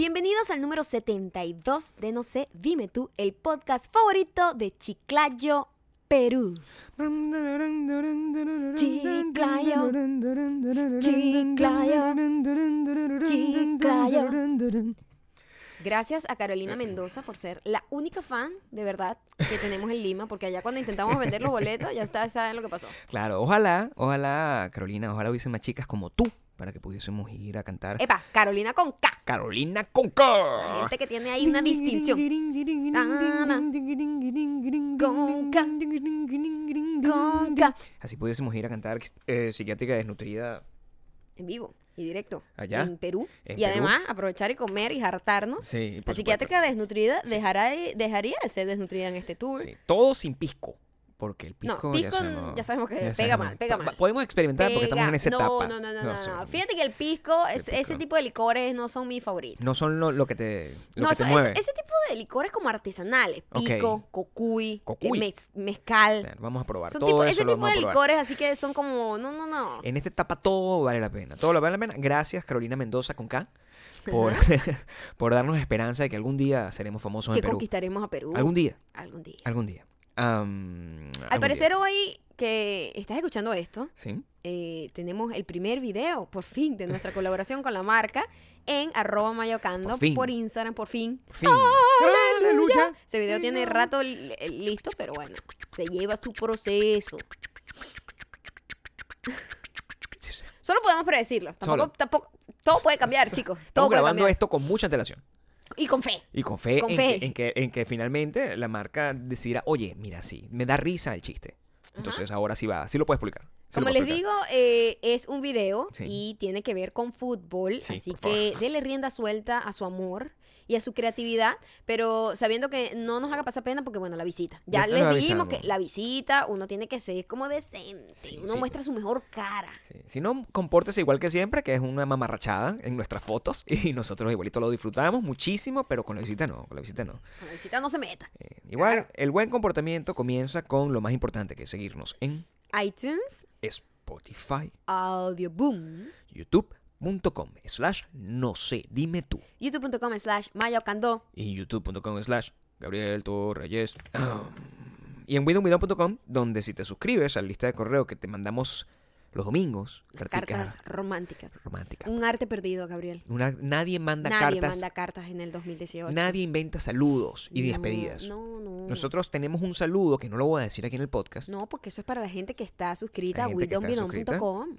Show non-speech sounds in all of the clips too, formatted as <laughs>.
Bienvenidos al número 72 de No sé, dime tú, el podcast favorito de Chiclayo, Perú. Chiclayo, Chiclayo, Chiclayo. Gracias a Carolina Mendoza por ser la única fan, de verdad, que tenemos en Lima, porque allá cuando intentamos vender los boletos, ya ustedes saben lo que pasó. Claro, ojalá, ojalá, Carolina, ojalá hubiesen más chicas como tú para que pudiésemos ir a cantar. Epa, Carolina con K. Carolina Conca. Gente que tiene ahí una distinción. Conca. Así pudiésemos ir a cantar eh, psiquiátrica desnutrida. En vivo y directo. Allá, En Perú. en y Perú. además aprovechar y comer y hartarnos. Sí, La psiquiátrica desnutrida dejará de- dejaría de ser desnutrida en este tour. Sí, todo sin pisco. Porque el No, pisco, pisco ya, sabemos, ya sabemos que pega sabemos. mal, pega mal. Podemos experimentar porque estamos en esa no, etapa. No, no, no, no, no. Fíjate que el pisco, es- El ese pisco. tipo de licores no son mis favoritos. No son lo, lo que te, lo No, que eso- te ese, mueve. ese tipo de licores como artesanales, pico, cocuy, Cocuy. eh, mez- mezcal. Vamos a probar. Son todo tipo- eso ese lo tipo de licores así que son como, no, no, no. En esta etapa todo vale la pena. Todo lo vale la pena. Gracias, Carolina Mendoza con K, por, <laughs> por darnos esperanza de que algún día seremos famosos que en Perú. conquistaremos a Perú. Algún día. Algún día. Algún día. Al algún parecer día. hoy que estás escuchando esto, Sí. eh, tenemos el primer video, por fin, de nuestra colaboración con la marca en arroba mayocando Por por Instagram, por fin. Por fin. ¡Aleluya! Ese video tiene rato li- eh, listo, pero bueno, se lleva su proceso. Solo podemos predecirlo. Tampoco, Solo. tampoco, todo puede cambiar, chicos. Todo Estamos grabando cambiar. esto con mucha antelación. Y con fe. Y con fe, Con en, fe. Que, en, que, en que finalmente la marca decidirá, oye, mira, sí, me da risa el chiste. Entonces ahora sí va, sí lo puedes publicar. sí Como les digo, eh, es un video Sí. y tiene que ver con fútbol, Sí, así que dele rienda suelta a su amor y a su creatividad, pero sabiendo que no nos haga pasar pena porque, bueno, la visita. Ya, les dijimos que la visita uno tiene que ser como decente, Sí, uno sí. muestra su mejor cara. Sí. Si no, compórtese igual que siempre, que es una mamarrachada en nuestras fotos. <laughs> Y nosotros igualito lo disfrutamos muchísimo, pero con la visita no, con la visita no. Con la visita no se meta. Eh, igual, el buen comportamiento comienza con lo más importante, que es seguirnos en iTunes, Spotify, Audio Boom, youtube.com slash no sé, dime tú. youtube.com slash mayocando. y youtube.com slash Gabriel Torreyes. y en widowwidon.com, donde si te suscribes a la lista de correo que te mandamos los domingos, Cartas románticas. románticas. Un arte perdido, Gabriel. Una- nadie manda Nadie cartas, manda cartas en el 2018. nadie inventa saludos y No, despedidas. No, no. Nosotros tenemos un saludo que no lo voy a decir aquí en el podcast. No, porque eso es para la gente que está suscrita a widowbidon.com.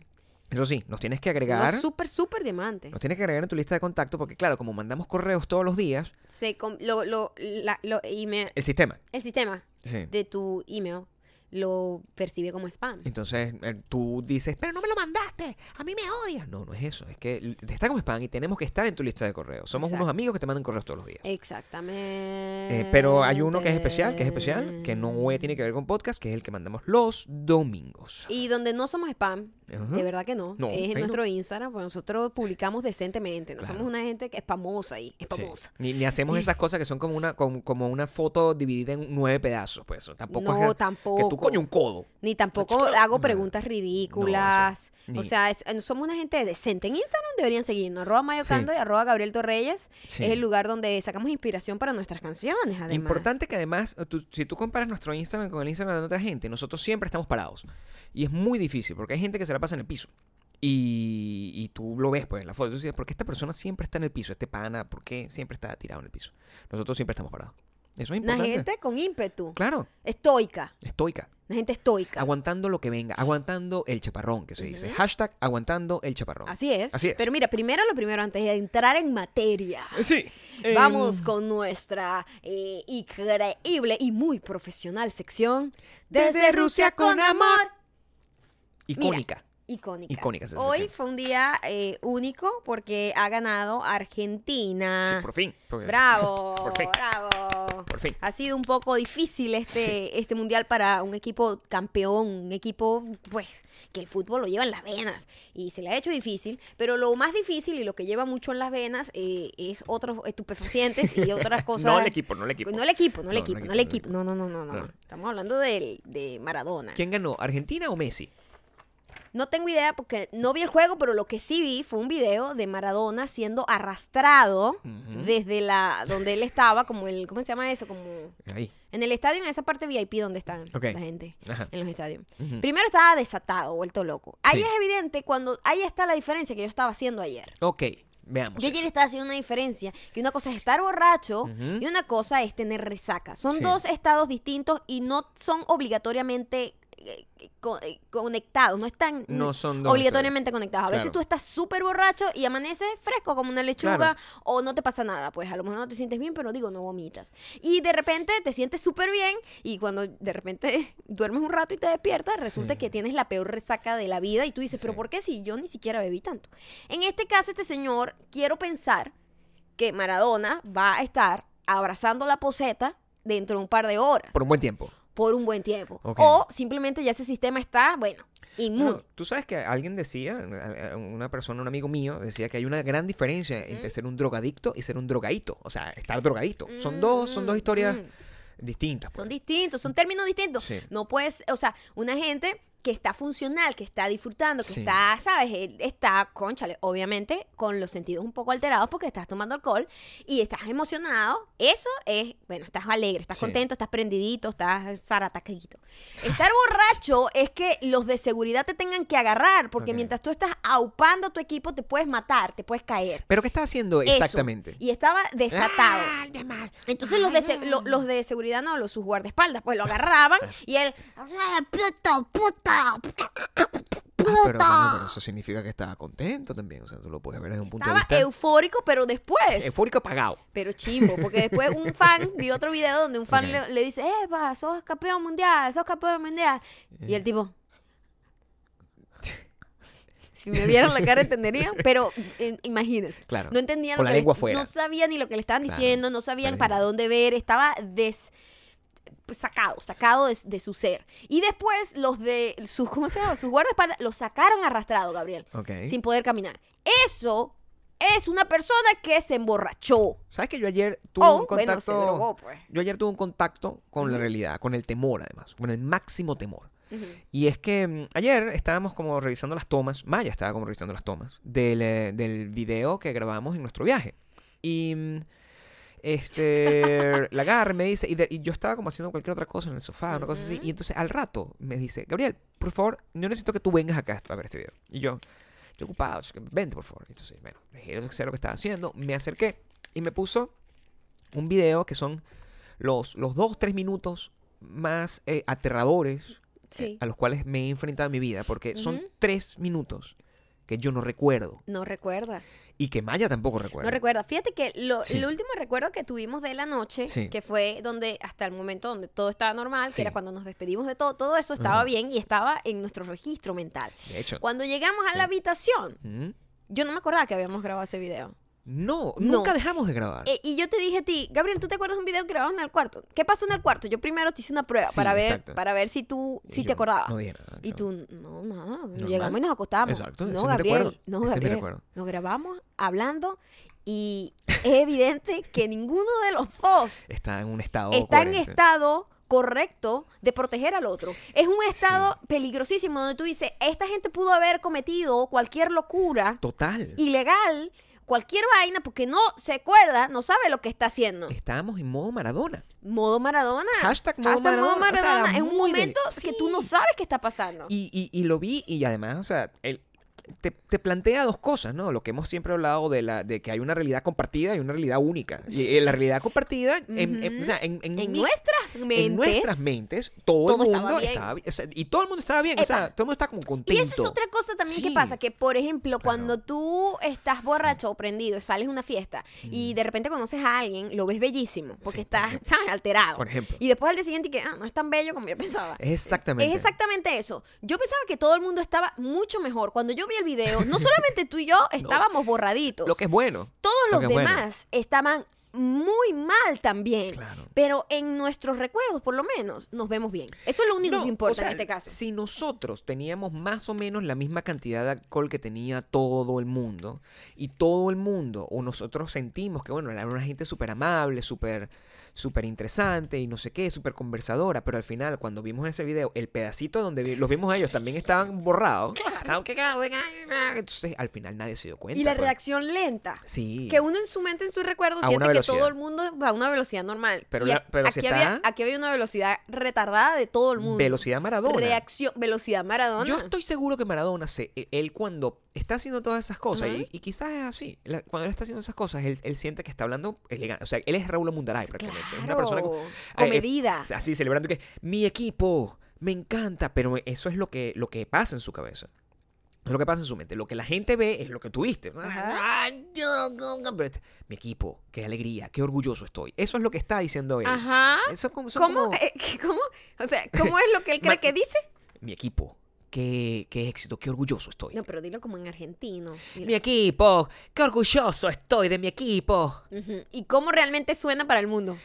Eso sí, nos tienes que agregar. Somos súper, súper diamantes. Nos tienes que agregar en tu lista de contacto porque, claro, como mandamos correos todos los días, Se com- lo, lo, la- lo email- el sistema. el sistema Sí. de tu email lo percibe como spam. Entonces eh, tú dices, pero no me lo mandaste, a mí me odias. No, no es eso, es que está como spam y tenemos que estar en tu lista de correos. Somos Exacto. unos amigos que te mandan correos todos los días. Exactamente. Eh, pero hay uno que es especial, que es especial, que no tiene que ver con podcast, que es el que mandamos los domingos. Y donde no somos spam, de verdad que no, No, es en no. nuestro Instagram, pues nosotros publicamos decentemente, no Claro. somos una gente que es famosa ahí, es Sí. Ni, ni hacemos esas cosas que son como una, como, como una foto dividida en nueve pedazos, pues eso. Tampoco No, es que- tampoco. que tú coño un codo. Ni tampoco hago no. preguntas ridículas. No, O sea, es- eh, somos una gente decente. En Instagram deberían seguirnos. Arroba Mayocando Sí. y arroba Gabriel Torreyes. Sí. Es el lugar donde sacamos inspiración para nuestras canciones, además. Importante que además, tú- si tú comparas nuestro Instagram con el Instagram de otra gente, nosotros siempre estamos parados. Y es muy difícil porque hay gente que se la pasa en el piso. Y, y tú lo ves pues en la foto. Tú dices, ¿por qué esta persona siempre está en el piso? Este pana, ¿por qué siempre está tirado en el piso? Nosotros siempre estamos parados. Eso es Una importante. gente con ímpetu. Claro, Estoica. estoica. Una gente estoica. Aguantando lo que venga. Aguantando el chaparrón, que se dice. Hashtag aguantando el chaparrón. Así es. Así es. Pero mira, primero lo primero, antes de entrar en materia. Sí. Vamos Em, con nuestra eh, increíble y muy profesional sección. Desde Rusia con amor. Icónica. Icónica. Icónica Hoy fue un día eh, único porque ha ganado Argentina. Sí, por fin. Bravo, Por fin. bravo. <laughs> Por fin. Ha sido un poco difícil este, este mundial para un equipo campeón, un equipo, pues, que el fútbol lo lleva en las venas. Y se le ha hecho difícil, pero lo más difícil y lo que lleva mucho en las venas eh, es otros estupefacientes y <laughs> otras cosas. No el equipo, no el equipo. No el equipo, no el equipo, no el equipo. No, no, no, no, no. No. Estamos hablando del- de Maradona. ¿Quién ganó? ¿Argentina o Messi? No tengo idea porque no vi el juego, pero lo que sí vi fue un video de Maradona siendo arrastrado desde la donde él estaba, como el, ¿cómo se llama eso? Como Ahí. en el estadio, en esa parte VIP donde están la gente, Ajá. en los estadios. Primero estaba desatado, vuelto loco. Ahí Sí. es evidente cuando, ahí está la diferencia que yo estaba haciendo ayer. Ok, veamos. Yo ayer estaba haciendo una diferencia, que una cosa es estar borracho y una cosa es tener resaca. Son Sí. dos estados distintos y no son obligatoriamente co- eh, conectados, no están No son obligatoriamente conectados. A veces Claro. tú estás súper borracho y amaneces fresco como una lechuga Claro. o no te pasa nada, pues a lo mejor no te sientes bien, pero digo, no vomitas. Y de repente te sientes súper bien y cuando de repente <laughs> duermes un rato y te despiertas, resulta Sí. que tienes la peor resaca de la vida y tú dices, pero Sí. ¿por qué si yo ni siquiera bebí tanto? En este caso, este señor, quiero pensar que Maradona va a estar abrazando la poseta dentro de un par de horas, Por un buen tiempo. Por un buen tiempo. O simplemente ya ese sistema está, bueno, inmune. No, Tú sabes que alguien decía, a- a- una persona, un amigo mío, decía que hay una gran diferencia entre Mm. ser un drogadicto y ser un drogadito. O sea, estar drogadito. Son dos, son dos historias mm. distintas. Son pues. distintos, son términos distintos. Sí. No puedes, o sea, una gente que está funcional, que está disfrutando, que Sí. está, ¿sabes? Él Está, conchale, obviamente con los sentidos un poco alterados porque estás tomando alcohol y estás emocionado. Eso es, bueno, estás alegre, estás Sí. contento, estás prendidito, estás zarataquito. Estar borracho es que los de seguridad te tengan que agarrar porque mientras tú estás aupando tu equipo te puedes matar, te puedes caer. ¿Pero qué está haciendo Eso. exactamente? Y estaba desatado. Ah. Entonces los de, lo- los de seguridad, no, los sus guardaespaldas, pues lo agarraban y él, ¡Ah, puta, puta! Ah, pero, bueno, pero eso significa que estaba contento también. O sea, tú lo puedes ver desde un punto estaba de vista eufórico, pero después, eufórico apagado. pero chimbo, porque después un <laughs> fan, vi otro video donde un fan le, le dice, Eva, sos campeón mundial, sos campeón mundial. Y el tipo... <laughs> Si me vieran la cara entenderían, pero eh, imagínense. Claro. No entendían Con lo la que lengua le- afuera. No sabían ni lo que le estaban Claro. diciendo, no sabían para dónde ver, estaba des sacado, sacado de, de su ser. Y después los de sus, ¿cómo se llama? Sus guardaespaldas los sacaron arrastrado, Gabriel, sin poder caminar. Eso es una persona que se emborrachó. ¿Sabes que yo ayer tuve O, un contacto? bueno, drogó, pues. Yo ayer tuve un contacto con la realidad, con el temor además, con el máximo temor. Y es que mm, ayer estábamos como revisando las tomas, Maya estaba como revisando las tomas del, eh, del video que grabamos en nuestro viaje. Y mm, este, <laughs> la agarra y me dice, y, de- y yo estaba como haciendo cualquier otra cosa en el sofá, una cosa así. Y entonces al rato me dice, Gabriel, por favor, yo necesito que tú vengas acá a ver este video. Y yo, estoy ocupado, vente por favor. Entonces, bueno, dejé de hacer lo que estaba haciendo, me acerqué y me puso un video que son los, los dos, tres minutos más eh, aterradores Sí. eh, a los cuales me he enfrentado en mi vida, porque son Ujú. tres minutos que yo no recuerdo No recuerdas. y que Maya tampoco recuerda. No recuerdo. Fíjate que lo, Sí. el último recuerdo que tuvimos de la noche, Sí. que fue donde hasta el momento donde todo estaba normal, que era cuando nos despedimos de todo, todo eso estaba bien y estaba en nuestro registro mental. De hecho, Cuando llegamos a la habitación, yo no me acordaba que habíamos grabado ese video. No, No. nunca dejamos de grabar. Eh, y yo te dije a ti, Gabriel, ¿tú te acuerdas de un video que grabamos en el cuarto? ¿Qué pasó en el cuarto? Yo primero te hice una prueba Sí, para ver exacto. para ver si tú si te acordabas. No dije nada. y tú, no, nada, Normal. llegamos y nos acostamos. Exacto, no, Gabriel, no, Gabriel. recuerdo. Nos grabamos hablando y es evidente que ninguno de los dos Está en un estado. está en estado correcto de proteger al otro. Es un estado peligrosísimo donde tú dices, esta gente pudo haber cometido cualquier locura Total. ilegal, cualquier vaina, porque no se acuerda, no sabe lo que está haciendo. Estábamos en modo Maradona. Modo Maradona. Hashtag modo Maradona. O sea, Maradona. era es un del- momento que tú no sabes qué está pasando. Y, y, y lo vi y además, o sea, el- te, te plantea dos cosas, ¿no? Lo que hemos siempre hablado de, la, de que hay una realidad compartida y una realidad única. Y la realidad compartida, en, en- o sea, en, en en mi- nuestras mentes. en nuestras mentes, todo, todo el estaba mundo bien. estaba bien. O sea, y todo el mundo estaba bien. O sea, Epa. todo el mundo está como contento. Y eso es otra cosa también que pasa, que por ejemplo, Claro. cuando tú estás borracho o prendido, sales a una fiesta y de repente conoces a alguien, lo ves bellísimo, porque Mm. Sí, estás. Alterado. Por ejemplo. Y después al día siguiente que, ah, no es tan bello como yo pensaba. Exactamente. Es exactamente eso. Yo pensaba que todo el mundo estaba mucho mejor. Cuando yo vi el video, no solamente tú y yo <laughs> estábamos borraditos. Lo que es bueno. Todos lo los bueno. demás estaban muy mal también. Claro. Pero en nuestros recuerdos, por lo menos, nos vemos bien. Eso es lo único No, que importa o sea, en este caso. Si nosotros teníamos más o menos la misma cantidad de alcohol que tenía todo el mundo, y todo el mundo, o nosotros sentimos que, bueno, era una gente súper amable, súper súper interesante y no sé qué, súper conversadora, pero al final, cuando vimos ese video, el pedacito donde vi- los vimos a ellos también estaban <laughs> borrados. Que- Entonces, al final nadie se dio cuenta. Y la pues. reacción lenta. Sí. Que uno en su mente, en sus recuerdos, A siente que todo el mundo va a una velocidad normal. Pero la- pero aquí, si había, está- aquí había una velocidad retardada de todo el mundo. Velocidad Maradona. Reacción, velocidad Maradona. Yo estoy seguro que Maradona, se, e- él cuando está haciendo todas esas cosas, y, y quizás es así, la- cuando él está haciendo esas cosas, él, él siente que está hablando elegante. O sea, él es Raúl Mundaray prácticamente. Es una persona con- comedida. eh, eh, así, celebrando que mi equipo me encanta, pero eso es lo que, lo que pasa en su cabeza. Es lo que pasa en su mente. Lo que la gente ve es lo que tuviste. Ajá. Mi equipo, qué alegría, qué orgulloso estoy. Eso es lo que está diciendo él. Ajá. Eso es como, son ¿Cómo? como- <laughs> ¿Cómo? O sea, ¿cómo es lo que él cree que dice? mi equipo, qué, qué éxito, qué orgulloso estoy. No, pero dilo como en argentino. Dilo. Mi equipo, qué orgulloso estoy de mi equipo. Ujú. ¿Y cómo realmente suena para el mundo?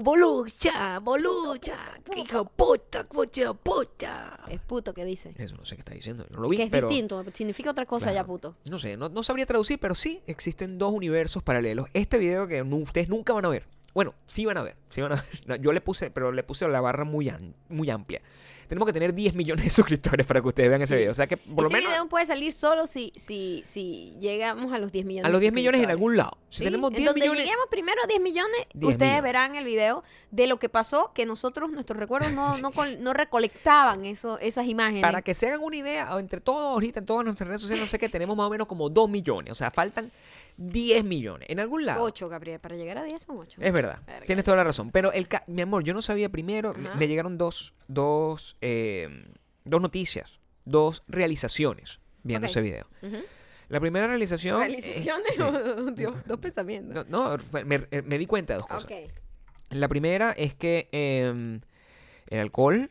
Bolucha, bolucha, hijo puta, puta, puta. Es puto que dice. Eso no sé qué está diciendo, no lo vi, que es pero... distinto, significa otra cosa ya, Claro. puto. No sé, no, no sabría traducir, pero sí existen dos universos paralelos. Este video que ustedes nunca van a ver. Bueno, sí van a ver, sí van a ver. <laughs> No, yo le puse, pero le puse la barra muy, an- muy amplia. Tenemos que tener 10 millones de <laughs> suscriptores para que ustedes vean ese video. O sea que por lo Ese menos video puede salir solo si, si, si llegamos a los 10 millones. a los de 10 millones en algún lado. Si Sí, tenemos en 10 donde millones... lleguemos primero a 10 millones, 10 ustedes millones. verán el video de lo que pasó, que nosotros, nuestros recuerdos no, no, no recolectaban eso, esas imágenes. Para que se hagan una idea, entre todos ahorita, en todas nuestras redes sociales, no sé qué, tenemos más o menos como 2 millones. O sea, faltan 10 millones. En algún lado. 8, Gabriel, para llegar a 10 son 8. Es verdad. Verga. Tienes toda la razón. Pero, el ca- mi amor, yo no sabía primero. me- Ajá. Me llegaron dos, dos, eh, dos noticias, dos realizaciones viendo Ok. ese video. Ujú. La primera realización. eh, ¿Realizaciones sí. <laughs> o Dios, <laughs> dos pensamientos? No, no, me, eh, me di cuenta de dos cosas. ok. La primera es que eh, el alcohol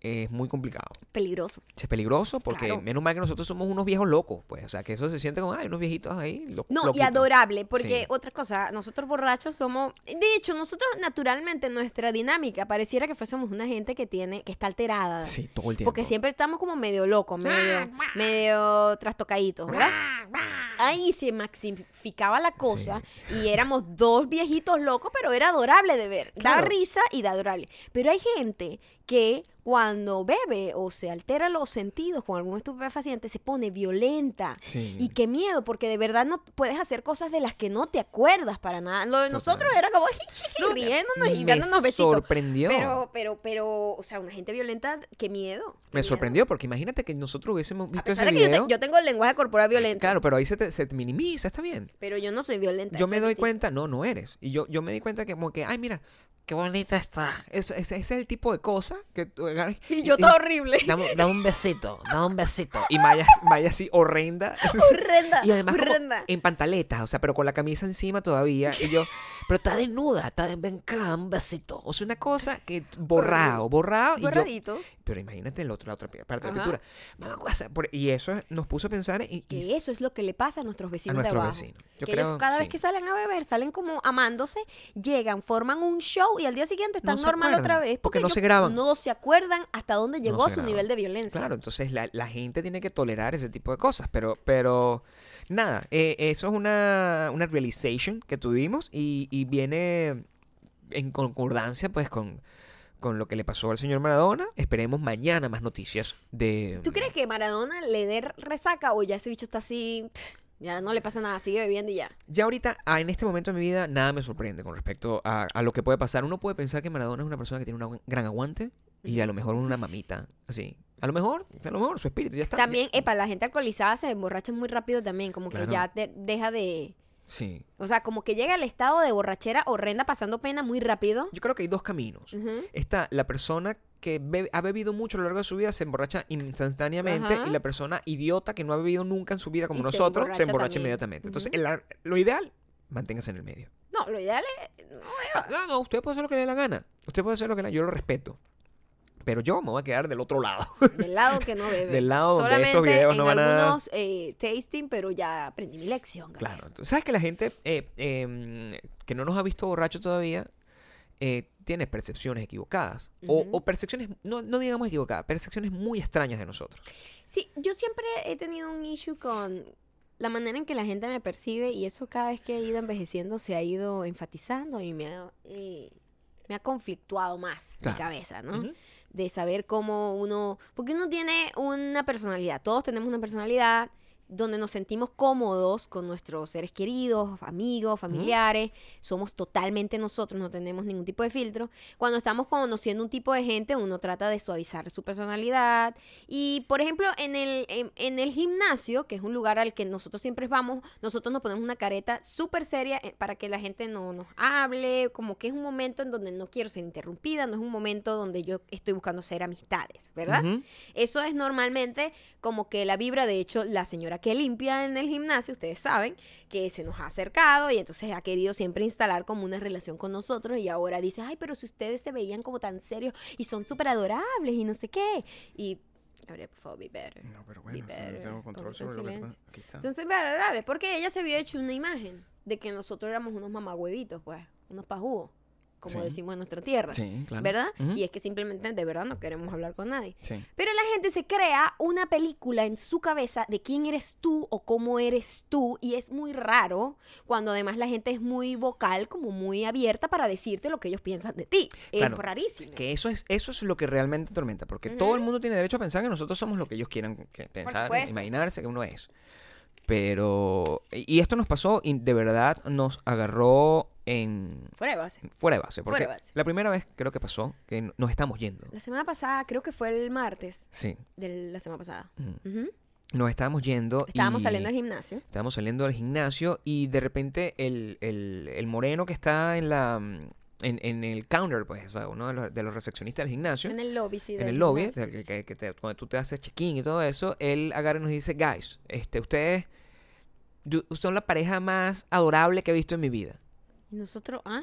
es muy complicado. Peligroso. Es peligroso porque Claro. menos mal que nosotros somos unos viejos locos, pues. O sea, que eso se siente como, ay, unos viejitos ahí. lo- No, y loquitos". adorable, porque Sí. otra cosa, nosotros borrachos somos, de hecho, nosotros naturalmente nuestra dinámica pareciera que fuésemos una gente que tiene, que está alterada. Sí, todo el tiempo. Porque siempre estamos como medio locos, medio, medio trastocaditos, ¿verdad? Ahí se maxificaba la cosa y éramos dos viejitos locos, pero era adorable de ver. Da Claro. risa y da adorable. Pero hay gente que cuando bebe o se altera los sentidos con algún estupefaciente se pone violenta. Sí. Y qué miedo, porque de verdad no puedes hacer cosas de las que no te acuerdas para nada. Lo de nosotros era como <laughs> riéndonos y me dándonos besitos. sorprendió. Pero, pero, pero, o sea, una gente violenta, qué miedo. qué Me miedo. sorprendió porque imagínate que nosotros hubiésemos A visto pesar ese de que yo, video. te- yo tengo el lenguaje corporal violento, Claro, pero ahí se te, se te minimiza, está bien. pero yo no soy violenta. Yo me es doy cuenta, no, no eres. Y yo, yo me di cuenta que como que, ay, mira, qué bonita está. Ese, ese es el tipo de cosa que tú Y yo todo horrible. Dame, dame un besito, dame un besito. Y Maya, Maya así horrenda. <laughs> Horrenda, Y además como horrenda. en pantaletas, o sea, pero con la camisa encima todavía. Y yo, <laughs> pero está desnuda, está de, ven acá, un besito. O sea, una cosa que borrado, borrado. Y yo, Borradito. pero imagínate el otro, la otra parte de la pintura. Mamá, Y eso nos puso a pensar en... y- Que eso es lo que le pasa a nuestros vecinos nuestros de abajo. vecinos. Yo que ellos cada vez que salen a beber, salen como amándose, llegan, forman un show y al día siguiente están No normal acuerdan, otra vez. porque no se graban. No se acuerdan hasta dónde llegó su graban. nivel de violencia. Claro, entonces la, la gente tiene que tolerar ese tipo de cosas, pero, pero nada, eh, eso es una, una realization que tuvimos y, y viene en concordancia pues con, con lo que le pasó al señor Maradona. Esperemos mañana más noticias de... ¿Tú crees que Maradona le dé resaca o ya ese bicho está así, pff, ya no le pasa nada, sigue bebiendo y ya? Ya ahorita, ah, en este momento de mi vida, nada me sorprende con respecto a, a lo que puede pasar. Uno puede pensar que Maradona es una persona que tiene un gran aguante y a lo mejor una mamita, así. A lo mejor, a lo mejor su espíritu ya está. También, epa, la gente alcoholizada se emborracha muy rápido también, como Claro. que ya te- deja de... Sí. O sea, como que llega al estado de borrachera horrenda pasando pena muy rápido. Yo creo que hay dos caminos. Está la persona que bebe- ha bebido mucho a lo largo de su vida, se emborracha instantáneamente, Ajá. y la persona idiota que no ha bebido nunca en su vida como Y se nosotros, se emborracha inmediatamente. Entonces, el- lo ideal, manténgase en el medio. No, lo ideal es... no. No, no, usted puede hacer lo que le dé la gana. Usted puede hacer lo que le Yo lo respeto. Pero yo me voy a quedar del otro lado. <laughs> Del lado que no bebe. Del lado donde Solamente estos videos en no van a- algunos eh, tasting, pero ya aprendí mi lección. Gabriel. Claro. Sabes que la gente eh, em, que no nos ha visto borracho todavía eh, tiene percepciones equivocadas. O- percepciones, no, no digamos equivocadas, percepciones muy extrañas de nosotros. Sí, yo siempre he tenido un issue con la manera en que la gente me percibe y eso cada vez que he ido envejeciendo se ha ido enfatizando y me ha, eh, me ha conflictuado más Claro. mi cabeza, ¿no? Ujú. De saber cómo uno, porque uno tiene una personalidad, todos tenemos una personalidad donde nos sentimos cómodos con nuestros seres queridos, amigos, familiares, somos totalmente nosotros, no tenemos ningún tipo de filtro. Cuando estamos conociendo un tipo de gente, uno trata de suavizar su personalidad. Y, por ejemplo, en el, en, en el gimnasio, que es un lugar al que nosotros siempre vamos, nosotros nos ponemos una careta súper seria eh, para que la gente no nos hable, como que es un momento en donde no quiero ser interrumpida, no es un momento donde yo estoy buscando ser amistades, ¿verdad? Eso es normalmente como que la vibra, de hecho, la señora que limpia en el gimnasio, ustedes saben, que se nos ha acercado y entonces ha querido siempre instalar como una relación con nosotros y ahora dice, ay, pero si ustedes se veían como tan serios y son súper adorables y no sé qué. Y, Gabriel, por favor, be better. No, pero Be better. Póngase en silencio. Aquí está. Son súper adorables porque ella se había hecho una imagen de que nosotros éramos unos mamagüevitos, pues, unos pajugos, como Sí. decimos en nuestra tierra. Sí, claro. ¿Verdad? Y es que simplemente de verdad no queremos hablar con nadie. Sí. Pero la gente se crea una película en su cabeza de quién eres tú o cómo eres tú y es muy raro cuando además la gente es muy vocal, como muy abierta para decirte lo que ellos piensan de ti. Claro, es rarísimo. Que eso es, eso es lo que realmente atormenta, porque todo el mundo tiene derecho a pensar que nosotros somos lo que ellos quieran que pensar, imaginarse que uno es. Pero, y esto nos pasó y de verdad nos agarró en Fuera de base. fuera de base, porque Fuera de base. la primera vez creo que pasó que nos estamos yendo. La semana pasada, creo que fue el martes Sí, de la semana pasada. Nos estábamos yendo. Estábamos y saliendo al gimnasio. Estábamos saliendo del gimnasio y de repente el, el- el moreno que está en la en, en el counter, pues, o sea, uno de los, de los recepcionistas del gimnasio, En el lobby, sí. en del el lobby, del que- que te- cuando tú te haces check-in y todo eso, él agarra y nos dice, guys, este, ustedes yo- son la pareja más adorable que he visto en mi vida. Y nosotros, ¿ah?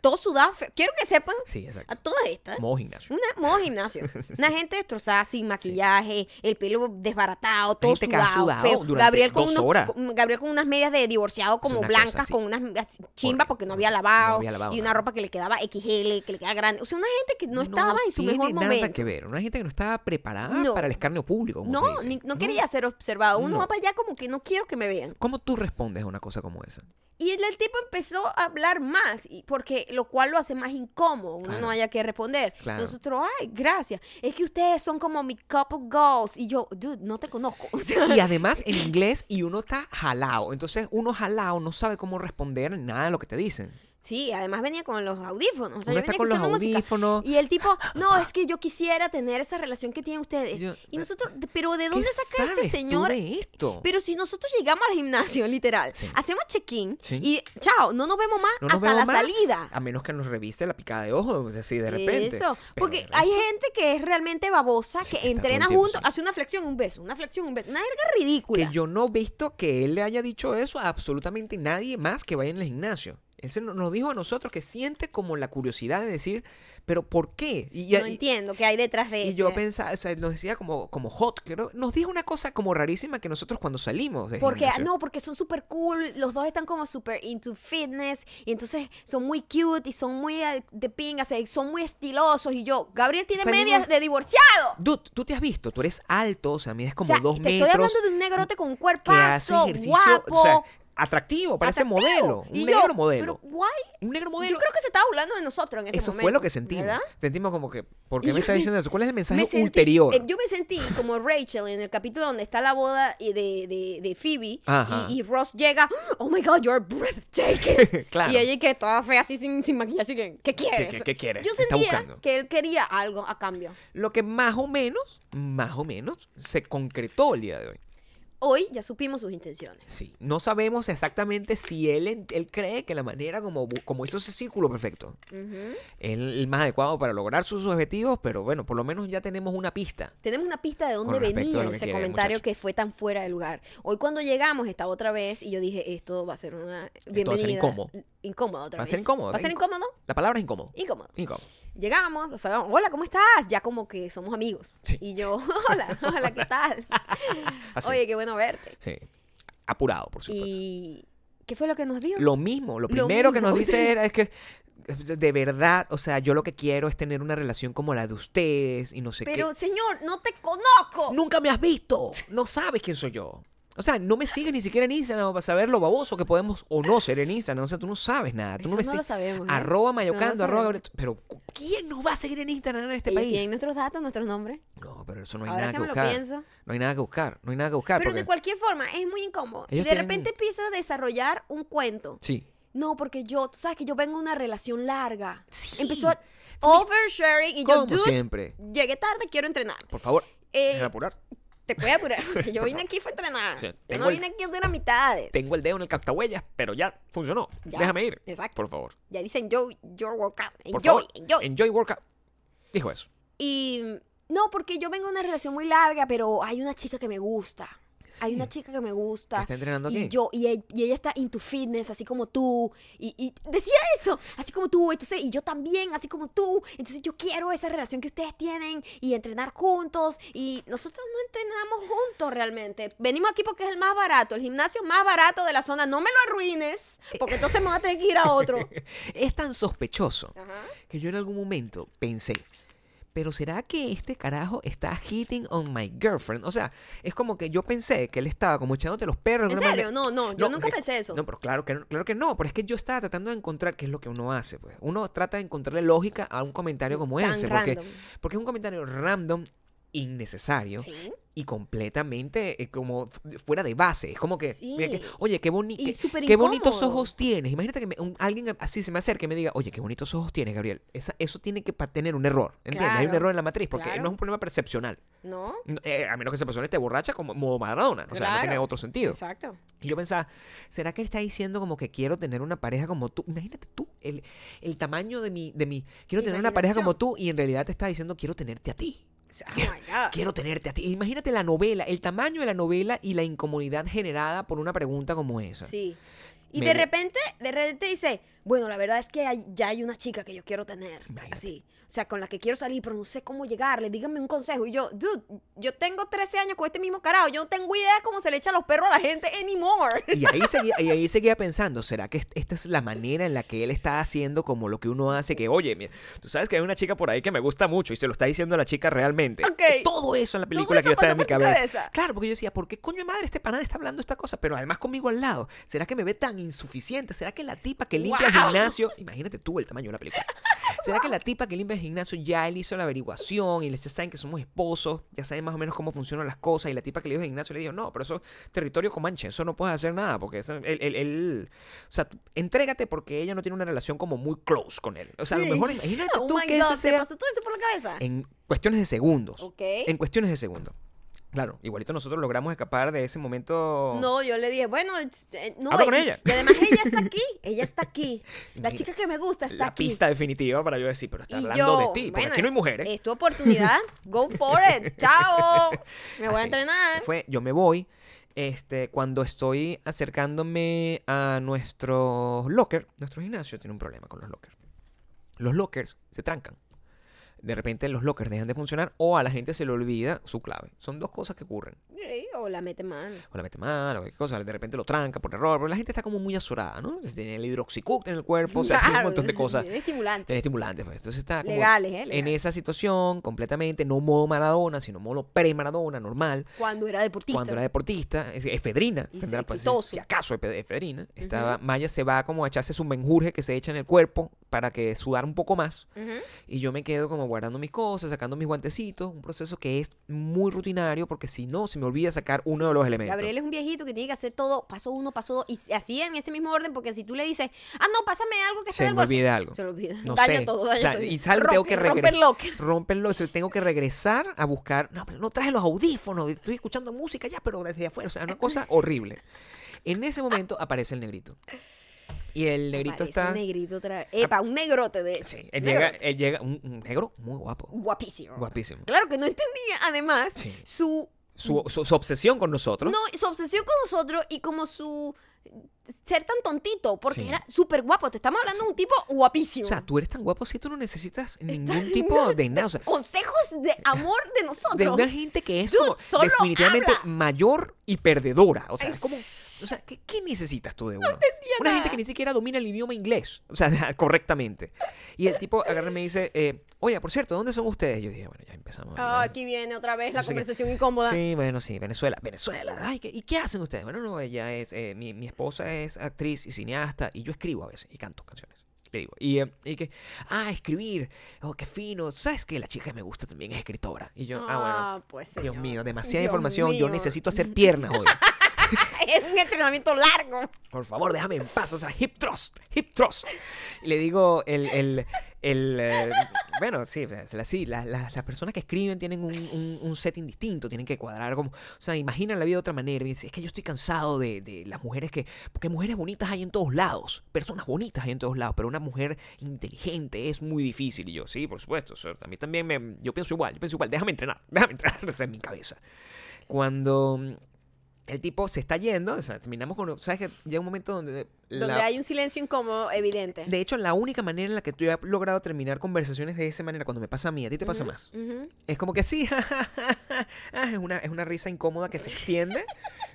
Todos sudados. fe- Quiero que sepan Sí, a todas estas. Modo gimnasio. Una, modo gimnasio. <laughs> Una gente destrozada, sin maquillaje, el pelo desbaratado, todo gente que ha sudado, sudado feo. durante Gabriel con dos unos, horas. Gabriel con unas medias de divorciado como cosa blancas, con unas así, chimba Horrible. porque no había lavado. No había lavado y una nada. ropa que le quedaba XL, que le quedaba grande. O sea, una gente que no, estaba en su mejor nada momento. que ver. Una gente que no estaba preparada No. para el escarnio público. No, ni- no quería ser observado. Uno No. va para allá como que no quiero que me vean. ¿Cómo tú respondes a una cosa como esa? Y el, el tipo empezó a hablar más, y porque lo cual lo hace más incómodo, uno Claro. no haya que responder. Claro. Nosotros, ay, gracias, es que ustedes son como mi couple goals. Y yo, dude, no te conozco. <laughs> Y además en inglés y uno está jalado. Entonces uno jalado no sabe cómo responder nada de lo que te dicen. Sí, además venía con los audífonos. O sea, yo está venía con los música. audífonos. Y el tipo, <laughs> no, es que yo quisiera tener esa relación que tienen ustedes. Yo- y nosotros, pero ¿de dónde ¿Qué saca este sabes tú señor? de esto? Pero si nosotros llegamos al gimnasio, literal, Sí. hacemos check-in Sí. y chao, no nos vemos más No hasta vemos la más, salida. A menos que nos revise la picada de ojos, así de repente. Eso, porque hay gente que es realmente babosa, Sí, que está entrena juntos, hace una flexión, un beso, una flexión, un beso, una verga ridícula. Que yo no he visto que él le haya dicho eso a absolutamente nadie más que vaya en el gimnasio. Él se no- nos dijo a nosotros que siente como la curiosidad de decir, pero ¿por qué? Y, no y- entiendo qué hay detrás de y eso. yo pensaba, o sea, nos decía como, como hot, creo, nos dijo una cosa como rarísima que nosotros cuando salimos del Porque, no, porque son súper cool, los dos están como súper into fitness, y entonces son muy cute y son muy eh, de pingas, son muy estilosos, y yo, Gabriel tiene Salimos- medias de divorciado. Dude, tú te has visto, tú eres alto, o sea, mides como o sea, dos te metros. estoy hablando de un negrote con un cuerpazo, guapo, o sea, atractivo, parece atractivo. modelo, un Y negro yo, modelo. Pero, guay. Un negro Yo modelo. creo que se estaba hablando de nosotros en ese Eso momento. fue lo que sentimos. ¿verdad? Sentimos como que, ¿por qué me yo está sí- diciendo eso? ¿Cuál es el mensaje Me sentí- ulterior? eh, yo me sentí como Rachel en el capítulo donde está la boda y de, de, de Phoebe y, y Ross llega, oh my god, you're breathtaking. <laughs> Claro. Y ella que toda fea así sin, sin maquillaje, así que, ¿qué quieres? ¿qué- qué quieres? Yo ¿Qué sentía que él quería algo a cambio. Lo que más o menos, más o menos, se concretó el día de hoy. Hoy ya supimos sus intenciones. Sí, no sabemos exactamente si él, él cree que la manera como, como hizo ese círculo perfecto es el más adecuado para lograr sus objetivos, pero bueno, por lo menos ya tenemos una pista. Tenemos una pista de dónde a venía ese quiere comentario muchacho. que fue tan fuera de lugar. Hoy cuando llegamos estaba otra vez y yo dije, esto va a ser una bienvenida. incómodo. Incómodo otra Va a vez. ser incómodo, ¿Va a ser inc- incómodo? La palabra es incómodo. Incómodo. Incómodo. Llegamos, lo sabemos, hola, ¿cómo estás? Ya como que somos amigos. Sí. Y yo, <laughs> hola, hola, ¿qué tal? <laughs> Así. Oye, qué bueno verte. Sí. Apurado, por supuesto. ¿Y qué fue lo que nos dijo? Lo mismo, lo Lo primero que nos dice era <laughs> es que de verdad, o sea, yo lo que quiero es tener una relación como la de ustedes y no sé Pero, qué. señor, no te conozco. Nunca me has visto, no sabes quién soy yo. O sea, no me sigues ni siquiera en Instagram para saber lo baboso que podemos o no ser en Instagram. O sea, tú no sabes nada. Tú Eso no me no sigues- lo sabemos. ¿eh? Arroba Eso no mayocando, arroba Pero ¿quién nos va a seguir en Instagram en este Ellos país? tienen nuestros datos, nuestros nombres. No, pero eso no hay Ahora nada que buscar. pienso. No hay nada que buscar. No hay nada que buscar. Pero porque- de cualquier forma, es muy incómodo. Y Ellos de tienen- repente empieza a desarrollar un cuento. Sí. No, porque yo, tú sabes que yo vengo de una relación larga. Sí. Empezó a oversharing y yo, Como dude, siempre. llegué tarde, quiero entrenar. Por favor, Eh, apurar. Te a apurar, <laughs> yo vine aquí fue a entrenar. Sí, yo no el- vine aquí a hacer amistades. Tengo el dedo en el captahuellas, pero ya funcionó. Ya, Déjame ir. exacto. Por favor. Ya dicen enjoy your workout. Por Enjoy, favor. enjoy. Enjoy workout. Dijo eso. Y no, porque yo vengo de una relación muy larga, pero hay una chica que me gusta. Hay una chica que me gusta. ¿Que está entrenando y yo y ella, y ella está into fitness, así como tú. Y, y decía eso, así como tú. Entonces, y yo también, así como tú. Entonces, yo quiero esa relación que ustedes tienen y entrenar juntos. Y nosotros no entrenamos juntos realmente. Venimos aquí porque es el más barato, el gimnasio más barato de la zona. No me lo arruines, porque entonces me voy a tener que ir a otro. <laughs> Es tan sospechoso Ajá. que yo en algún momento pensé, pero ¿será que este carajo está hitting on my girlfriend? O sea, es como que yo pensé que él estaba como echándote los perros. ¿En serio? No, no, yo nunca es- pensé eso. No, pero claro que, no- claro que no. Pero es que yo estaba tratando de encontrar qué es lo que uno hace. Pues. Uno trata de encontrarle lógica a un comentario como Tan ese. Porque, random. porque es un comentario random, innecesario. Sí. Y completamente eh, como fu- fuera de base. Es como que, Sí. mira que, oye, qué, boni qué- bonitos ojos tienes. Imagínate que me- un- alguien así se me acerque y me diga, oye, qué bonitos ojos tienes, Gabriel. Esa- eso tiene que tener un error, ¿entiendes? Hay un error en la matriz porque claro. no es un problema percepcional. ¿No? Eh, a menos que esa persona esté borracha como modo Maradona. O sea, no tiene otro sentido. Exacto. Y yo pensaba, ¿será que él está diciendo como que quiero tener una pareja como tú? Imagínate tú, el, el tamaño de mi, de mi... Quiero tener una pareja como tú y en realidad te está diciendo quiero tenerte a ti. Oh my God. Quiero tenerte a ti. Imagínate la novela, el tamaño de la novela y la incomodidad generada por una pregunta como esa. Sí. Y Me de repente, de repente dice, bueno, la verdad es que hay- ya hay una chica que yo quiero tener. Imagínate. Así. Sea, con la que quiero salir, pero no sé cómo llegarle. Díganme un consejo. Y yo, dude, yo tengo 13 años con este mismo carajo. Yo no tengo idea cómo se le echan los perros a la gente anymore. Y ahí, <laughs> seguía, y ahí seguía pensando, ¿será que est- esta es la manera en la que él está haciendo como lo que uno hace? Que, oye, mira, tú sabes que hay una chica por ahí que me gusta mucho y se lo está diciendo a la chica realmente. Ok. Todo eso en la película que yo estaba en mi cabeza. cabeza. Claro, porque yo decía, ¿por qué coño de madre este panal está hablando esta cosa? Pero además conmigo al lado. ¿Será que me ve tan insuficiente? ¿Será que la tipa que limpia el Wow. gimnasio... Imagínate tú el tamaño de la película. ¿Será que la tipa que limpia el gimnasio ya él hizo la averiguación y les ya saben que somos esposos, ya saben más o menos cómo funcionan las cosas y la tipa que le dijo al gimnasio le dijo, no, pero eso es territorio comanche, eso no puedes hacer nada porque eso- él, él- él- o sea, tú- entrégate porque ella no tiene una relación como muy close con él. O sea, a lo mejor imagínate Oh tú que God, ¿Te sea pasó todo eso por la cabeza? en cuestiones de segundos. Ok. En cuestiones de segundos. Claro, igualito nosotros logramos escapar de ese momento. No, yo le dije, bueno, eh, no. Habla con ella. Y además ella está aquí, <laughs> ella está aquí. La chica que me gusta está la aquí. pista definitiva para yo decir, pero está Y hablando yo, de ti, porque bueno, aquí no hay mujeres. Es tu oportunidad. Go for it. <laughs> Chao. Me voy Así. a entrenar. Fue, yo me voy. Este, cuando estoy acercándome a nuestro locker, nuestro gimnasio tiene un problema con los lockers. Los lockers se trancan. De repente los lockers dejan de funcionar o a la gente se le olvida su clave. Son dos cosas que ocurren. Sí, O la mete mal. o la mete mal, o cualquier cosa, de repente lo tranca por error, pero la gente está como muy azorada, ¿no? Tiene el hidroxicuc en el cuerpo, o sea, tiene un montón de <laughs> cosas. bien estimulante. Tiene estimulantes, pues. Entonces está como Legales, ¿eh? en Legales. esa situación completamente, no modo Maradona, sino modo pre-Maradona, normal. Cuando era deportista. Cuando era deportista, es- efedrina, tendrá, pues, si acaso efe- efedrina, estaba, Maya se va como a echarse su menjurje que se echa en el cuerpo para que sudar un poco más. Ujú. Y yo me quedo como guardando mis cosas, sacando mis guantecitos, un proceso que es muy rutinario porque si no, se me olvida sacar uno de los elementos. Gabriel es un viejito que tiene que hacer todo, paso uno, paso dos, y así en ese mismo orden, porque si tú le dices, ah, no, pásame algo que está se en el me bolso", olvida algo. Se le olvida. No daña sé. todo, daña O sea, todo. y salgo, tengo que regresar. Romperlo, o sea, tengo que regresar a buscar. No, pero no traje los audífonos. Estoy escuchando música ya, pero desde afuera. O sea, una cosa horrible. En ese momento aparece el negrito. Y el negrito está. un negrito otra vez. Epa, un negrote de Sí, él llega, él llega un, un negro muy guapo. Guapísimo. Guapísimo. Claro que no entendía, además, Sí. su su, su- su obsesión con nosotros. No, su obsesión con nosotros y como su ser tan tontito, porque Sí. era súper guapo. Te estamos hablando de un tipo guapísimo. O sea, tú eres tan guapo si tú no necesitas ningún <laughs> tipo de nada. O sea, Consejos de amor de nosotros. de una gente que es Dude, como solo definitivamente habla. mayor y perdedora. O sea, Ay, es como, o sea, ¿qué, qué necesitas tú de uno? entendía una gente nada. que ni siquiera domina el idioma inglés, o sea, <laughs> correctamente. Y el tipo agarra y me dice, eh, oye, por cierto, ¿dónde son ustedes? Yo dije, bueno, ya empezamos. Ah, ¿verdad? aquí viene otra vez la No sé qué. conversación incómoda. Sí, bueno, sí, Venezuela. Venezuela. Ay, ¿qué- ¿Y qué hacen ustedes? Bueno, no, ella es, eh, mi, mi esposa es actriz y cineasta y yo escribo a veces y canto canciones. Le digo. Y, eh, y que, ah, escribir. Oh, qué fino. ¿Sabes que la chica que me gusta también es escritora? Y yo, ah, bueno. pues Dios señor. mío, demasiada Dios información. Yo mío. necesito hacer piernas hoy. <laughs> <laughs> Es un entrenamiento largo. Por favor, déjame en paz. O sea, hip thrust, hip thrust. Le digo, el, el, el, eh, bueno, sí, la- sí, la- la- las personas que escriben tienen un, un, un setting distinto, tienen que cuadrar como, o sea, imaginan la vida de otra manera. Y dice, es que yo estoy cansado de, de las mujeres que, porque mujeres bonitas hay en todos lados, personas bonitas hay en todos lados, pero una mujer inteligente es muy difícil. Y yo, sí, por supuesto, sea, a mí también me, yo pienso igual, yo pienso igual, déjame entrenar, déjame entrenar, <laughs> esa es mi cabeza. Cuando el tipo se está yendo, o sea, terminamos con, ¿sabes que Llega un momento donde... Donde hay un silencio incómodo evidente. de hecho, la única manera en la que tú he logrado terminar conversaciones de esa manera, cuando me pasa a mí, a ti te pasa más. Es como que sí, <laughs> es, una, es una risa incómoda que se extiende,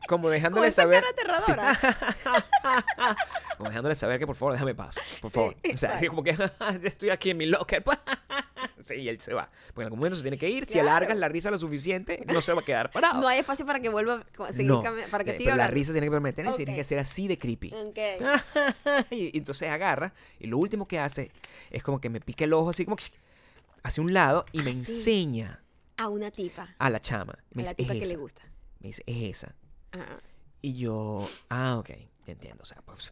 como dejándole esa saber. cara Sí. <laughs> aterradora. como dejándole saber que por favor déjame paz, por Sí, favor. O sea, exacto. como que <laughs> estoy aquí en mi locker. <laughs> sí, y él se va. Porque en algún momento se tiene que ir. Si Claro. alargas la risa lo suficiente, no se va a quedar parado. <laughs> No hay espacio para que vuelva a seguir No, para que eh, siga pero la risa tiene que permanecer y tiene que ser así de creepy. Ok. y, <laughs> y entonces agarra y lo último que hace es como que me pica el ojo así como que hacia un lado y me Ah, sí. enseña A una tipa. a la chama. Me a la dice, tipa es que esa. le gusta. Me dice, es esa. Y yo, ah, ok, entiendo. O sea, pues,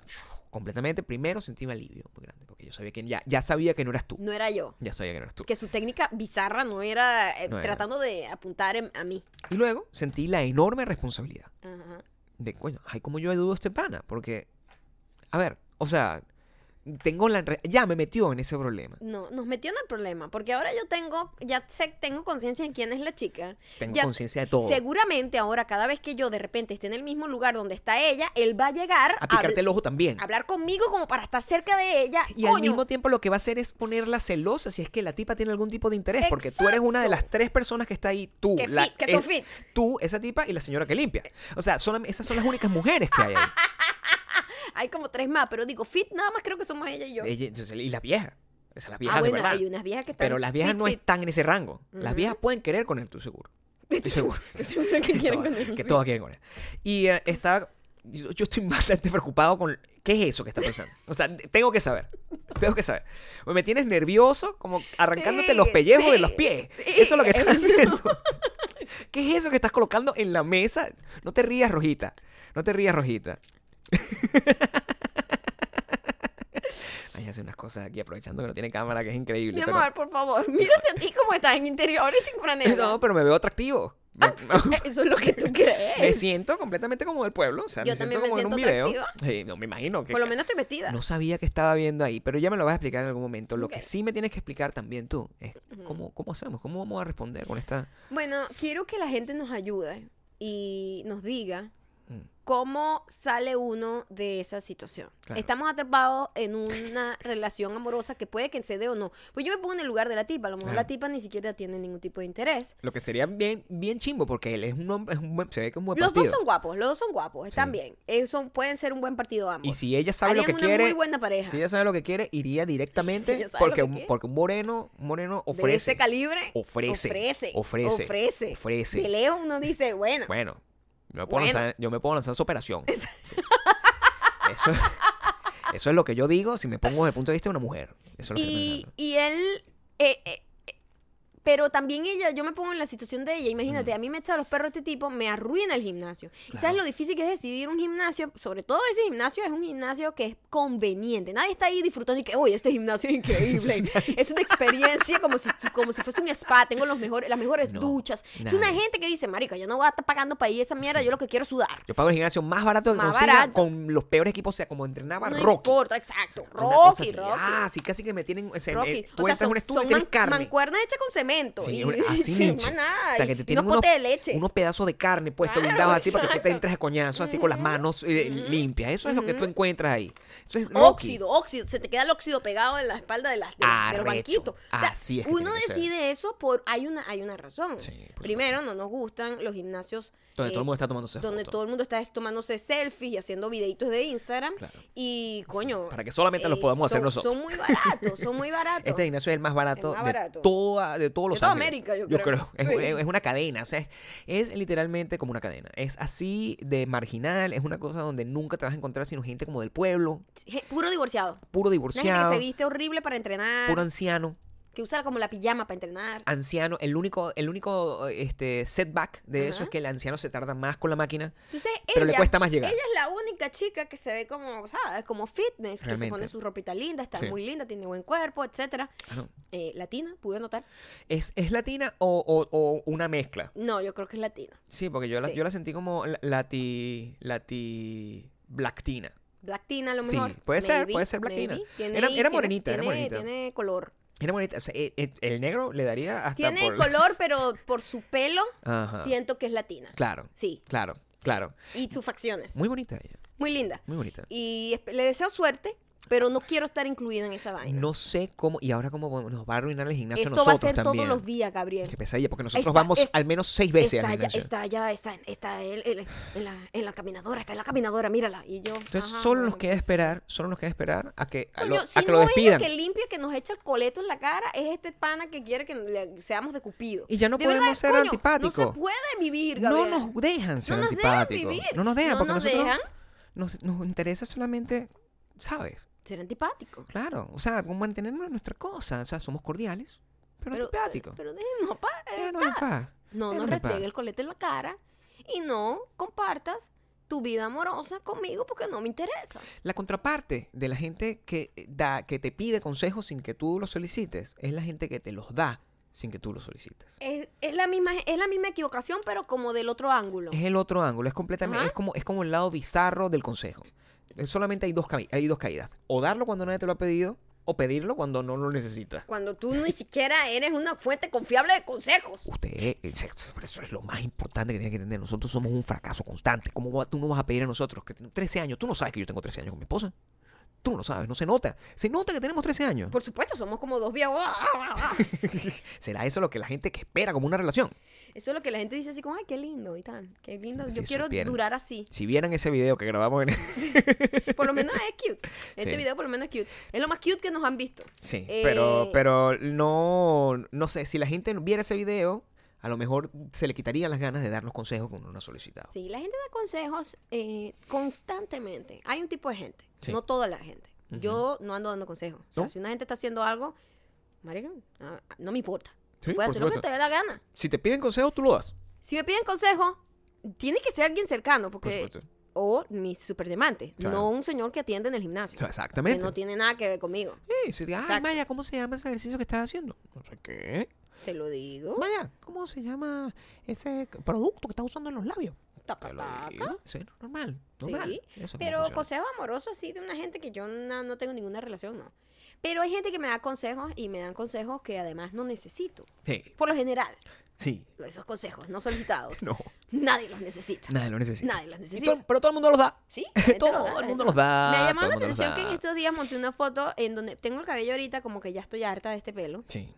completamente, primero sentí un alivio muy grande, porque yo sabía que ya, ya sabía que no eras tú. No era yo. Ya sabía que no eras tú. Que su técnica bizarra no era, eh, No era. tratando de apuntar en- a mí. Y luego sentí la enorme responsabilidad Ajá. de, coño, ay, ¿cómo yo ayudo a este pana? Porque, a ver, o sea, tengo la... Ya me metió en ese problema. No, nos metió en el problema, porque ahora yo tengo, ya sé, tengo conciencia en quién es la chica. Tengo conciencia de todo. Seguramente ahora, cada vez que yo de repente esté en el mismo lugar donde está ella, él va a llegar A picarte el ojo también. a hablar conmigo como para estar cerca de ella. Y al mismo tiempo lo que va a hacer es ponerla celosa si es que la tipa tiene algún tipo de interés. Porque tú eres una de las tres personas que está ahí. Tú, Que la- fit- que son es- fits. Tú, esa tipa y la señora que limpia. O sea, son, esas son las únicas mujeres que hay ahí. <laughs> Hay como tres más, pero digo, fit nada más creo que somos ella y yo. Ella- entonces, y las viejas. Esas las viejas ah, de bueno, verdad. hay unas viejas que están Pero las viejas fit, no fit. están en ese rango. Las viejas pueden querer con él, tú <laughs> seguro. Estoy seguro. Estoy <laughs> segura que quieren todas- con él, que sí. todas quieren con él. Y eh, está. Yo, yo estoy <laughs> bastante preocupado con. ¿Qué es eso que está pasando? O sea, tengo que saber. Tengo que saber. O me tienes nervioso, como arrancándote Sí, los pellejos de sí, los pies. eso es lo que estás eso. haciendo. ¿Qué es eso que estás colocando en la mesa? No te rías, Rojita. No te rías, Rojita. Ay, hace unas cosas aquí aprovechando que no tiene cámara, que es increíble. Mi pero- amor, por favor, mírate a ti como estás en interiores sin franela. No, pero me veo atractivo. Me, <laughs> Eso es lo que tú crees. me siento completamente como del pueblo. O sea, Yo me también siento me como en un siento video. Sí, no, me imagino que. Por lo menos estoy vestida. No sabía que estaba viendo ahí, pero ya me lo vas a explicar en algún momento. Lo que sí me tienes que explicar también tú es cómo, cómo hacemos, cómo vamos a responder con esta. Bueno, quiero que la gente nos ayude y nos diga. Cómo sale uno de esa situación. Claro. Estamos atrapados en una <laughs> relación amorosa que puede que se dé o no. Pues yo me pongo en el lugar de la tipa. A lo mejor la tipa ni siquiera tiene ningún tipo de interés. Lo que sería bien, bien chimbo, porque él es un hombre, es un buen, se ve que es un buen Los partido. dos son guapos, los dos son guapos, están Sí. bien. Eh, son- pueden ser un buen partido ambos. Y si ella sabe lo que una quiere, muy buena pareja. si ella sabe lo que quiere, iría <laughs> directamente Si porque, que un, porque un moreno, un moreno de ofrece. ese calibre Ofrece, ofrece ofrece, ofrece ofrece. de lejos uno dice bueno Bueno, yo me puedo, Bueno. lanzar, yo me puedo lanzar esa operación. Sí. Eso, eso es lo que yo digo si me pongo desde el punto de vista de una mujer. Eso es lo y, y él eh, eh, pero también ella yo me pongo en la situación de ella imagínate a mí me echa los perros este tipo me arruina el gimnasio y Mm. Claro. sabes lo difícil que es decidir un gimnasio sobre todo ese gimnasio es un gimnasio que es conveniente nadie está ahí disfrutando y que oye este gimnasio es increíble <laughs> es una experiencia como si como si fuese un spa tengo los mejores las mejores No, duchas es una gente que dice marica yo no voy a estar pagando para ir esa mierda yo lo que quiero es sudar Yo pago el gimnasio más barato que Más consiga barato. con los peores equipos, o sea, como entrenaba no Rocky. importa exacto Rocky Ah, sí, casi que me tienen. o sea, Rocky. eh, tú o sea, son, un estudio son man- mancuernas hechas con cemento. Cemento. Sí, y, <laughs> así sí, más nada. O sea, que te tienen unos unos, de leche. unos pedazos de carne puestos Claro, blindados así para que tú te entres a coñazo, así con las manos eh, limpias. Eso es lo que tú encuentras ahí. Eso es Rocky. Óxido, óxido. Se te queda el óxido pegado en la espalda de, las, de, de los banquitos. O sea, Así es que uno decide eso por. Hay una, hay una razón. Sí, Primero, no nos gustan los gimnasios. Donde eh, todo el mundo está tomándose donde todo el mundo está tomándose selfies y haciendo videitos de Instagram. Claro. Y, coño. Para que solamente los podamos hacer son- nosotros. Son muy baratos, son muy <laughs> baratos. Este gimnasio es el más barato, más de, toda, de todos los De toda Ángeles. América, yo creo. Es, Sí. es una cadena, o sea, es, es literalmente como una cadena. Es así de marginal, es una cosa donde nunca te vas a encontrar sino gente como del pueblo, Puro divorciado. puro Una gente que divorciado, se viste horrible para entrenar. puro anciano. Que usa como la pijama para entrenar. Anciano, el único, el único este, setback de eso es que el anciano se tarda más con la máquina, Entonces, pero le cuesta más llegar. Ella es la única chica que se ve como, ¿sabes? Como fitness, que se pone su ropita linda, está Sí. muy linda, tiene buen cuerpo, etcétera. Ah, no. Eh, latina, pude notar. ¿Es, ¿Es latina o, o- o una mezcla? No, yo creo que es latina. Sí, porque yo la, Sí. yo la sentí como la- lati, lati, blacktina. Blacktina a lo Sí, mejor. puede ser, puede ser blacktina. Tiene Era- era tiene- morenita, era tiene- morenita. Tiene color. Era bonita. o sea, eh, eh, el negro le daría hasta Tiene por... color, <laughs> pero por su pelo Ajá. siento que es latina. Claro, Sí. claro, claro. Y sus facciones. Muy bonita ella, Muy linda. muy bonita. Y le deseo suerte, pero no quiero estar incluida en esa vaina. No sé cómo, y ahora cómo podemos- nos va a arruinar el gimnasio Esto va a nosotros ser también. todos los días, Gabriel. Qué pesadilla, porque nosotros Está- vamos es- al menos seis veces está al gimnasio. está allá, está, está él- él- en, la, en la caminadora, está en la caminadora, mírala. Y yo. Entonces ajá, solo nos queda esperar, solo nos queda esperar a que, a, lo, Coño, a si que no lo es despidan. el que limpia, que nos echa el coleto en la cara, es este pana que quiere que le- seamos de Cupido. Y ya no De podemos verdad, ser coño, antipáticos. No se puede vivir, No nos dejan ser No nos dejan antipáticos. vivir. No nos dejan, No porque nos nosotros dejan. Nos, nos interesa solamente, ¿sabes? Ser antipático. Claro, o sea, como mantenernos en nuestra cosa. O sea, somos cordiales, pero, Pero, antipáticos. pero déjenos pa- eh, en paz. No nos restriegue el colete en la cara y no compartas tu vida amorosa conmigo porque no me interesa. La contraparte de la gente que da, que te pide consejos sin que tú los solicites, es la gente que te los da sin que tú los solicites. Es, es la misma, es la misma equivocación, pero como del otro ángulo. Es el otro ángulo, es completamente, Ajá. es como, es como el lado bizarro del consejo. Solamente hay dos, hay dos caídas. O darlo cuando nadie te lo ha pedido, o pedirlo cuando no lo necesitas. Cuando tú ni siquiera eres una fuente confiable de consejos. Usted, eh, eso es lo más importante que tiene que entender. Nosotros somos un fracaso constante. ¿Cómo tú no vas a pedir a nosotros que tenemos 13 años? Tú no sabes que yo tengo 13 años con mi esposa. Tú no lo sabes, no se nota. Se nota que tenemos 13 años. Por supuesto, somos como dos viejos. <laughs> ¿Será eso lo que la gente que espera como una relación? Eso es lo que la gente dice así como, ay, qué lindo y tal. Qué lindo. Si Yo quiero supieran. durar así. Si vieran ese video que grabamos en... <laughs> Por lo menos es cute. <laughs> Este Sí. video por lo menos es cute. Es lo más cute que nos han visto. Sí, Eh, pero, pero no, no sé, si la gente viera ese video, a lo mejor se le quitarían las ganas de darnos consejos que uno no ha solicitado. Sí, la gente da consejos eh, constantemente. Hay un tipo de gente, Sí. no toda la gente. Yo no ando dando consejos. O sea, si una gente está haciendo algo, marica, no me importa. Sí, Puedes hacer lo que te dé la gana. Si te piden consejos, tú lo das. Si me piden consejos, tiene que ser alguien cercano, Por porque o mi superdemante, Claro. no un señor que atiende en el gimnasio, que Exactamente. no tiene nada que ver conmigo. Sí, si te- ay. Maya, ¿cómo se llama ese ejercicio que estás haciendo? No sé qué. Te lo digo. Maya, ¿cómo se llama ese producto que estás usando en los labios? Taca, Te lo taca. digo. Sí, normal, normal. Sí, Eso Pero funciona. consejos amorosos así de una gente que yo na- no tengo ninguna relación, no. Pero hay gente que me da consejos y me dan consejos que además no necesito. Sí, Por lo general, sí. esos consejos no solicitados, <laughs> No, nadie los necesita. nadie lo necesita. Nadie los Y necesita. todo- pero todo el mundo los da. Sí, <laughs> la gente todo lo da, el la mundo gente los lo da. Me todo llamó el la mundo los atención que en da. estos días monté una foto en donde tengo el cabello ahorita como que ya estoy harta de este pelo. Sí,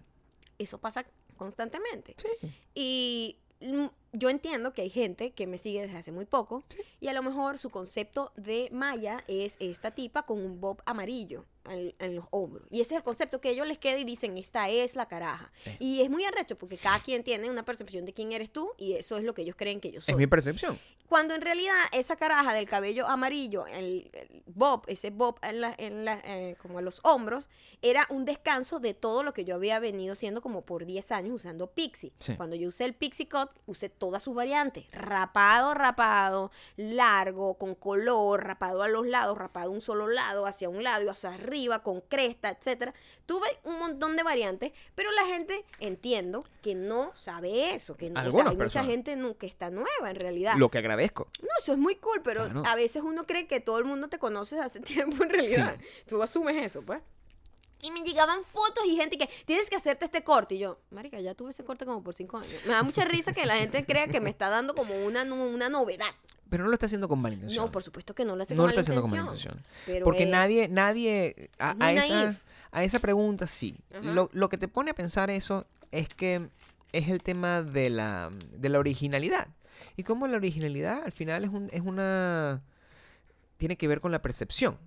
Eso pasa constantemente. sí. Y mm, yo entiendo que hay gente que me sigue desde hace muy poco y a lo mejor su concepto de Maya es esta tipa con un bob amarillo en, en los hombros. Y ese es el concepto que ellos les queda y dicen, esta es la caraja. Sí. Y es muy arrecho porque cada quien tiene una percepción de quién eres tú y eso es lo que ellos creen que yo soy. Es mi percepción. Cuando en realidad esa caraja del cabello amarillo, el, el bob, ese bob en la, en la, eh, como en los hombros, era un descanso de todo lo que yo había venido siendo como por 10 años usando Pixie. Sí. Cuando yo usé el Pixie Cut, usé todas sus variantes. Rapado, rapado, largo, con color, rapado a los lados, rapado un solo lado, hacia un lado y hacia arriba, con cresta, etcétera. Tuve un montón de variantes, pero la gente, entiendo, que no sabe eso. Que no, o sea, hay mucha gente que está nueva en realidad. Lo que agradezco. No, eso es muy cool, pero Claro. a veces uno cree que todo el mundo te conoce hace <laughs> tiempo en realidad. Tú asumes eso, pues. Y me llegaban fotos y gente que tienes que hacerte este corte. Y yo, marica, ya tuve ese corte como por cinco años. Me da mucha risa que la gente crea que me está dando como una, una novedad. Pero no lo está haciendo con mala intención. No, por supuesto que no lo hace no con lo está mala haciendo con mala intención. intención. Pero Porque es- nadie, nadie, a, a esa, a esa pregunta sí. Lo, lo que te pone a pensar eso es que es el tema de la, de la originalidad. Y cómo la originalidad al final es, un, es una... Tiene que ver con la percepción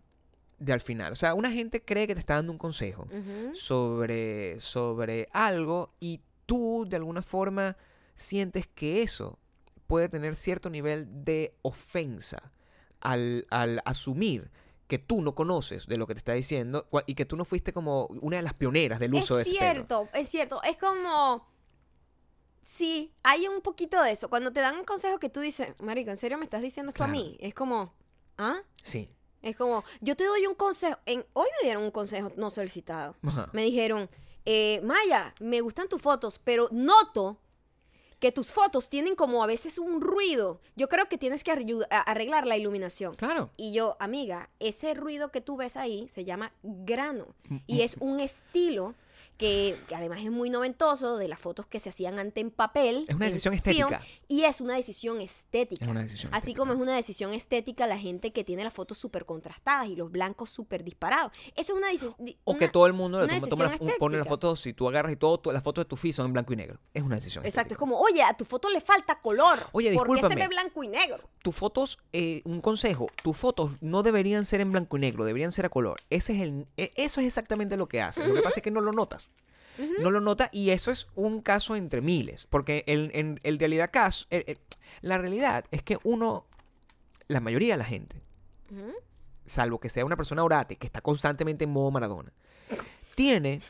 de al final. O sea, una gente cree que te está dando un consejo sobre, sobre algo y tú de alguna forma sientes que eso puede tener cierto nivel de ofensa al, al asumir que tú no conoces de lo que te está diciendo y que tú no fuiste como una de las pioneras del uso de es ese pelo. cierto, es cierto. Es como. Sí, hay un poquito de eso. Cuando te dan un consejo que tú dices, Marica, ¿en serio me estás diciendo esto Claro. a mí? Es como, ¿ah? Sí. Es como, yo te doy un consejo. En, hoy me dieron un consejo no solicitado. Ajá. Me dijeron, eh, Maya, me gustan tus fotos, pero noto que tus fotos tienen como a veces un ruido. Yo creo que tienes que arreglar la iluminación. Claro. Y yo, amiga, ese ruido que tú ves ahí se llama grano. Y es un estilo que, que además es muy noventoso de las fotos que se hacían antes en papel. Es una decisión film, estética. y es una decisión estética. Es una decisión Así estética. como es una decisión estética la gente que tiene las fotos súper contrastadas y los blancos súper disparados. Eso es una decisión. O que todo el mundo toma- toma la- pone las fotos, si tú agarras y todo, to- las fotos de tu feed son en blanco y negro. Es una decisión Exacto, estética. es como, oye, a tu foto le falta color. Oye, ¿Por qué se ve blanco y negro? tus fotos, eh, un consejo, tus fotos no deberían ser en blanco y negro, deberían ser a color. Ese es el, e- eso es exactamente lo que hace. Lo que pasa es que no lo notas. No lo notas y eso es un caso entre miles. Porque en, realidad caso, el- el- la realidad es que uno, la mayoría de la gente, salvo que sea una persona orate, que está constantemente en modo Maradona, tiene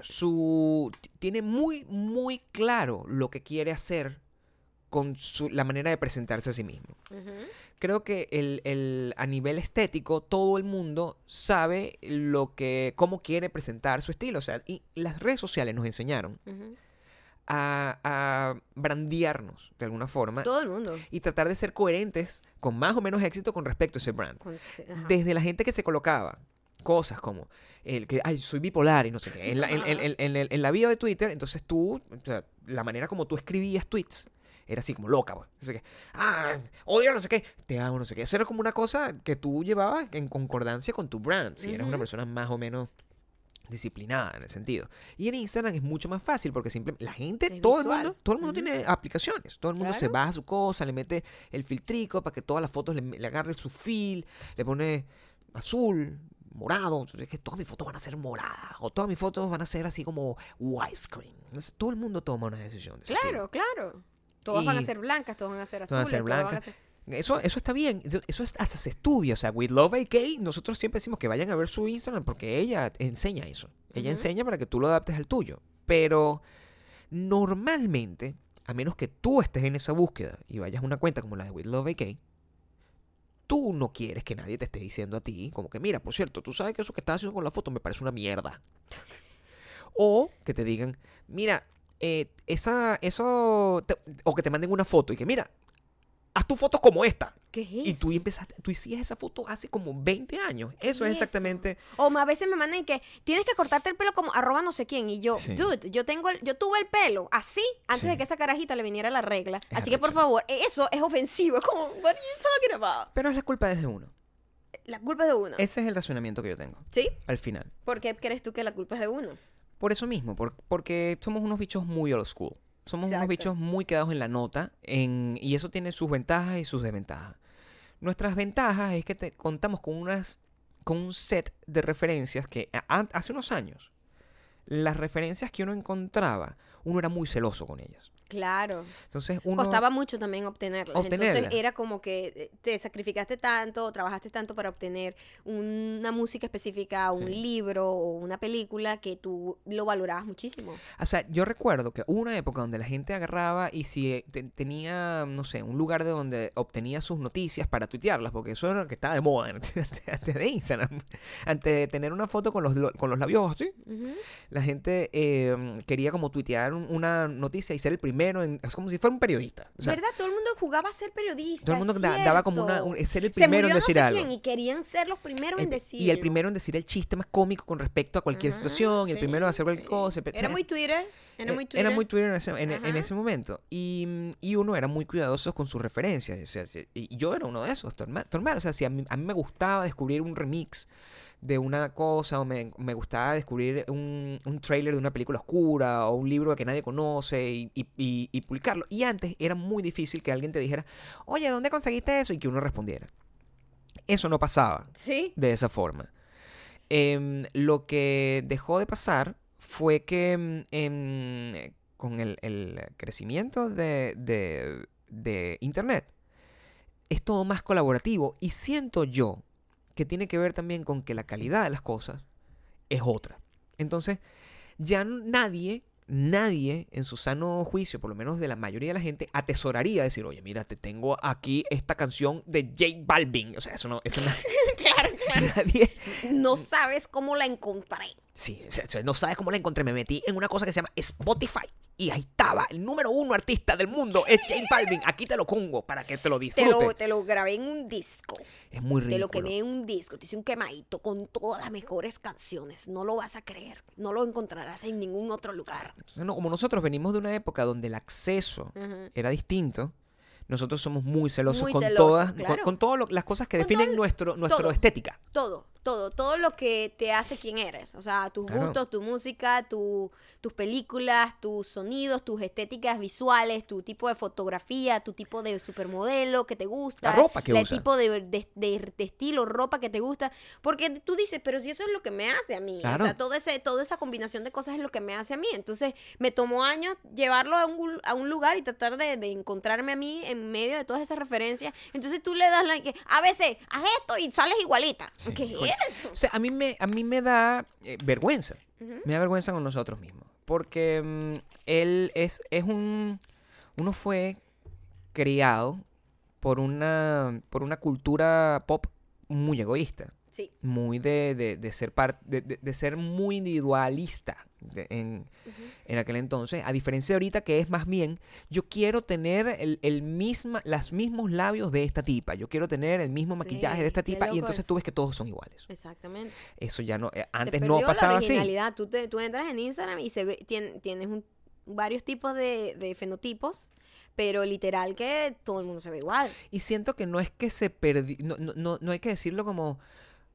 su tiene muy muy claro lo que quiere hacer con su, la manera de presentarse a sí mismo. Creo que el, el- a nivel estético todo el mundo sabe lo que cómo quiere presentar su estilo, o sea, y las redes sociales nos enseñaron a, a brandearnos de alguna forma Todo el mundo. y tratar de ser coherentes con más o menos éxito con respecto a ese brand. Con- desde la gente que se colocaba cosas como el que ay soy bipolar y no sé qué en la, en, en- en- en el- en la bio de Twitter entonces tú o sea, la manera como tú escribías tweets era así como loca pues. sé qué ah odio no sé qué te amo no sé qué eso era como una cosa que tú llevabas en concordancia con tu brand si eras una persona más o menos disciplinada en el sentido y en Instagram es mucho más fácil porque simplemente la gente Es todo el mundo todo el mundo tiene aplicaciones todo el mundo se Claro. baja su cosa le mete el filtrico para que todas las fotos le, le agarre su feel le pone azul, morado. Entonces, es que todas mis fotos van a ser moradas. O todas mis fotos van a ser así como widescreen. Entonces, todo el mundo toma una decisión. de Claro, claro. Todas van a ser blancas, todas van a ser Todas van a azules, ser todas van a blancas. ser... estilo. Eso, eso está bien. Eso es- hasta se estudia. O sea, With Love AK, nosotros siempre decimos que vayan a ver su Instagram porque ella enseña eso. Ella enseña para que tú lo adaptes al tuyo. Pero normalmente, a menos que tú estés en esa búsqueda y vayas a una cuenta como la de With Love AK, tú no quieres que nadie te esté diciendo a ti, como que, mira, por cierto, tú sabes que eso que estás haciendo con la foto me parece una mierda. O que te digan, mira, eh, esa, eso, te- o que te manden una foto y que, mira, haz tus fotos como esta. ¿Qué es Y tú eso? empezaste, tú hacías esa foto hace como 20 años. Eso es eso? exactamente. O a veces me mandan que tienes que cortarte el pelo como arroba no sé quién. Y yo, Sí. dude, yo tengo el- yo tuve el pelo así antes Sí. de que esa carajita le viniera la regla. Es así que por favor, eso es ofensivo. Es como, what are you talking about? Pero es la culpa desde uno. La culpa es de uno. Ese es el razonamiento que yo tengo. ¿Sí? Al final. ¿Por qué crees tú que la culpa es de uno? Por eso mismo, por- porque somos unos bichos muy old school. Somos unos bichos muy quedados en la nota en, y eso tiene sus ventajas y sus desventajas. Nuestras ventajas es que te, contamos con unas con un set de referencias que a- hace unos años las referencias que uno encontraba, uno era muy celoso con ellas. Claro. Entonces uno Costaba mucho también obtenerlas. Entonces Obtenerlas. era como que eh, te sacrificaste tanto, trabajaste tanto para obtener una música específica, un Sí. libro o una película que tú lo valorabas muchísimo. O sea, yo recuerdo que hubo una época donde la gente agarraba y si eh, te- tenía, no sé, un lugar de donde obtenía sus noticias para tuitearlas, porque eso era lo que estaba de moda <laughs> antes, de Instagram. Antes de tener una foto con los, lo- con los labios así, Ujú. la gente eh, quería como tuitear un- una noticia y ser el primero primero en... Es como si fuera un periodista. O sea, ¿Verdad? Todo el mundo jugaba a ser periodista. todo el mundo da- daba como una... un- ser el Se primero murió en no sé decir algo. quién y querían ser los primeros en El- decir. y el primero en decir el chiste más cómico con respecto a cualquier situación, y el primero en hacer cualquier cosa. Era muy Twitter. Era Eh, muy Twitter. Era muy Twitter en ese, en, en ese momento. Y, y uno era muy cuidadoso con sus referencias. o sea, si- y yo era uno de esos, normal. O sea, si a mí, a mí me gustaba descubrir un remix de una cosa, o me, me gustaba descubrir un, un trailer de una película oscura, o un libro que nadie conoce, y, y- y- y publicarlo. Y antes era muy difícil que alguien te dijera, oye, ¿dónde conseguiste eso? Y que uno respondiera. Eso no pasaba Sí. de esa forma. Em, lo que dejó de pasar fue que em, em, con el, el crecimiento de, de- de Internet es todo más colaborativo y siento yo que tiene que ver también con que la calidad de las cosas es otra. Entonces, ya nadie, nadie en su sano juicio, por lo menos de la mayoría de la gente, atesoraría decir, oye, mira, te tengo aquí esta canción de J Balvin. O sea, eso no, eso no- <laughs> claro, claro. nadie, No sabes cómo la encontré. Sí, no sabes cómo la encontré. Me metí en una cosa que se llama Spotify. Y ahí estaba, el número uno artista del mundo es J Balvin. Aquí te lo pongo para que te lo Te disfrutes. lo, te lo grabé en un disco. Es muy Te ridículo. lo quemé en un disco. Te hice un quemadito con todas las mejores canciones. No lo vas a creer. No lo encontrarás en ningún otro lugar. Entonces, no, como nosotros venimos de una época donde el acceso era distinto, nosotros somos muy celosos Muy con celosos, todas, con- claro. con, todas las cosas que Con definen todo- nuestro, nuestro todo. estética. Todo, todo, todo lo que te hace quien eres. O sea, tus Claro. gustos, tu música, tu, tus películas, tus sonidos, tus estéticas visuales, tu tipo de fotografía, tu tipo de supermodelo que te gusta. La ropa que El tipo de, de- de- de estilo, ropa que te gusta. Porque tú dices, pero si eso es lo que me hace a mí. Claro. O sea, todo ese, toda esa combinación de cosas es lo que me hace a mí. Entonces, me tomó años llevarlo a un, a un lugar y tratar de, de encontrarme a mí en medio de todas esas referencias. Entonces tú le das la que, a veces, haz esto y sales igualita. ¿Qué es eso? O sea, a mí me, a mí me da eh, vergüenza. Me da vergüenza con nosotros mismos. Porque mm, él es, es un... Uno fue criado por una, por una cultura pop muy egoísta. Sí. Muy de, de- de ser par- de, de- de ser muy individualista de- en, en aquel entonces. A diferencia de ahorita que es más bien, yo quiero tener el, el misma, los mismos labios de esta tipa. Yo quiero tener el mismo maquillaje de esta tipa. Y entonces eso. tú ves que todos son iguales. Exactamente. Eso ya no, eh, antes no pasaba la así. originalidad. Tú, te, tú entras en Instagram y se ve, tien- tienes un- varios tipos de, de fenotipos, pero literal que todo el mundo se ve igual. Y siento que no es que se perdió, no, no, no, no hay que decirlo como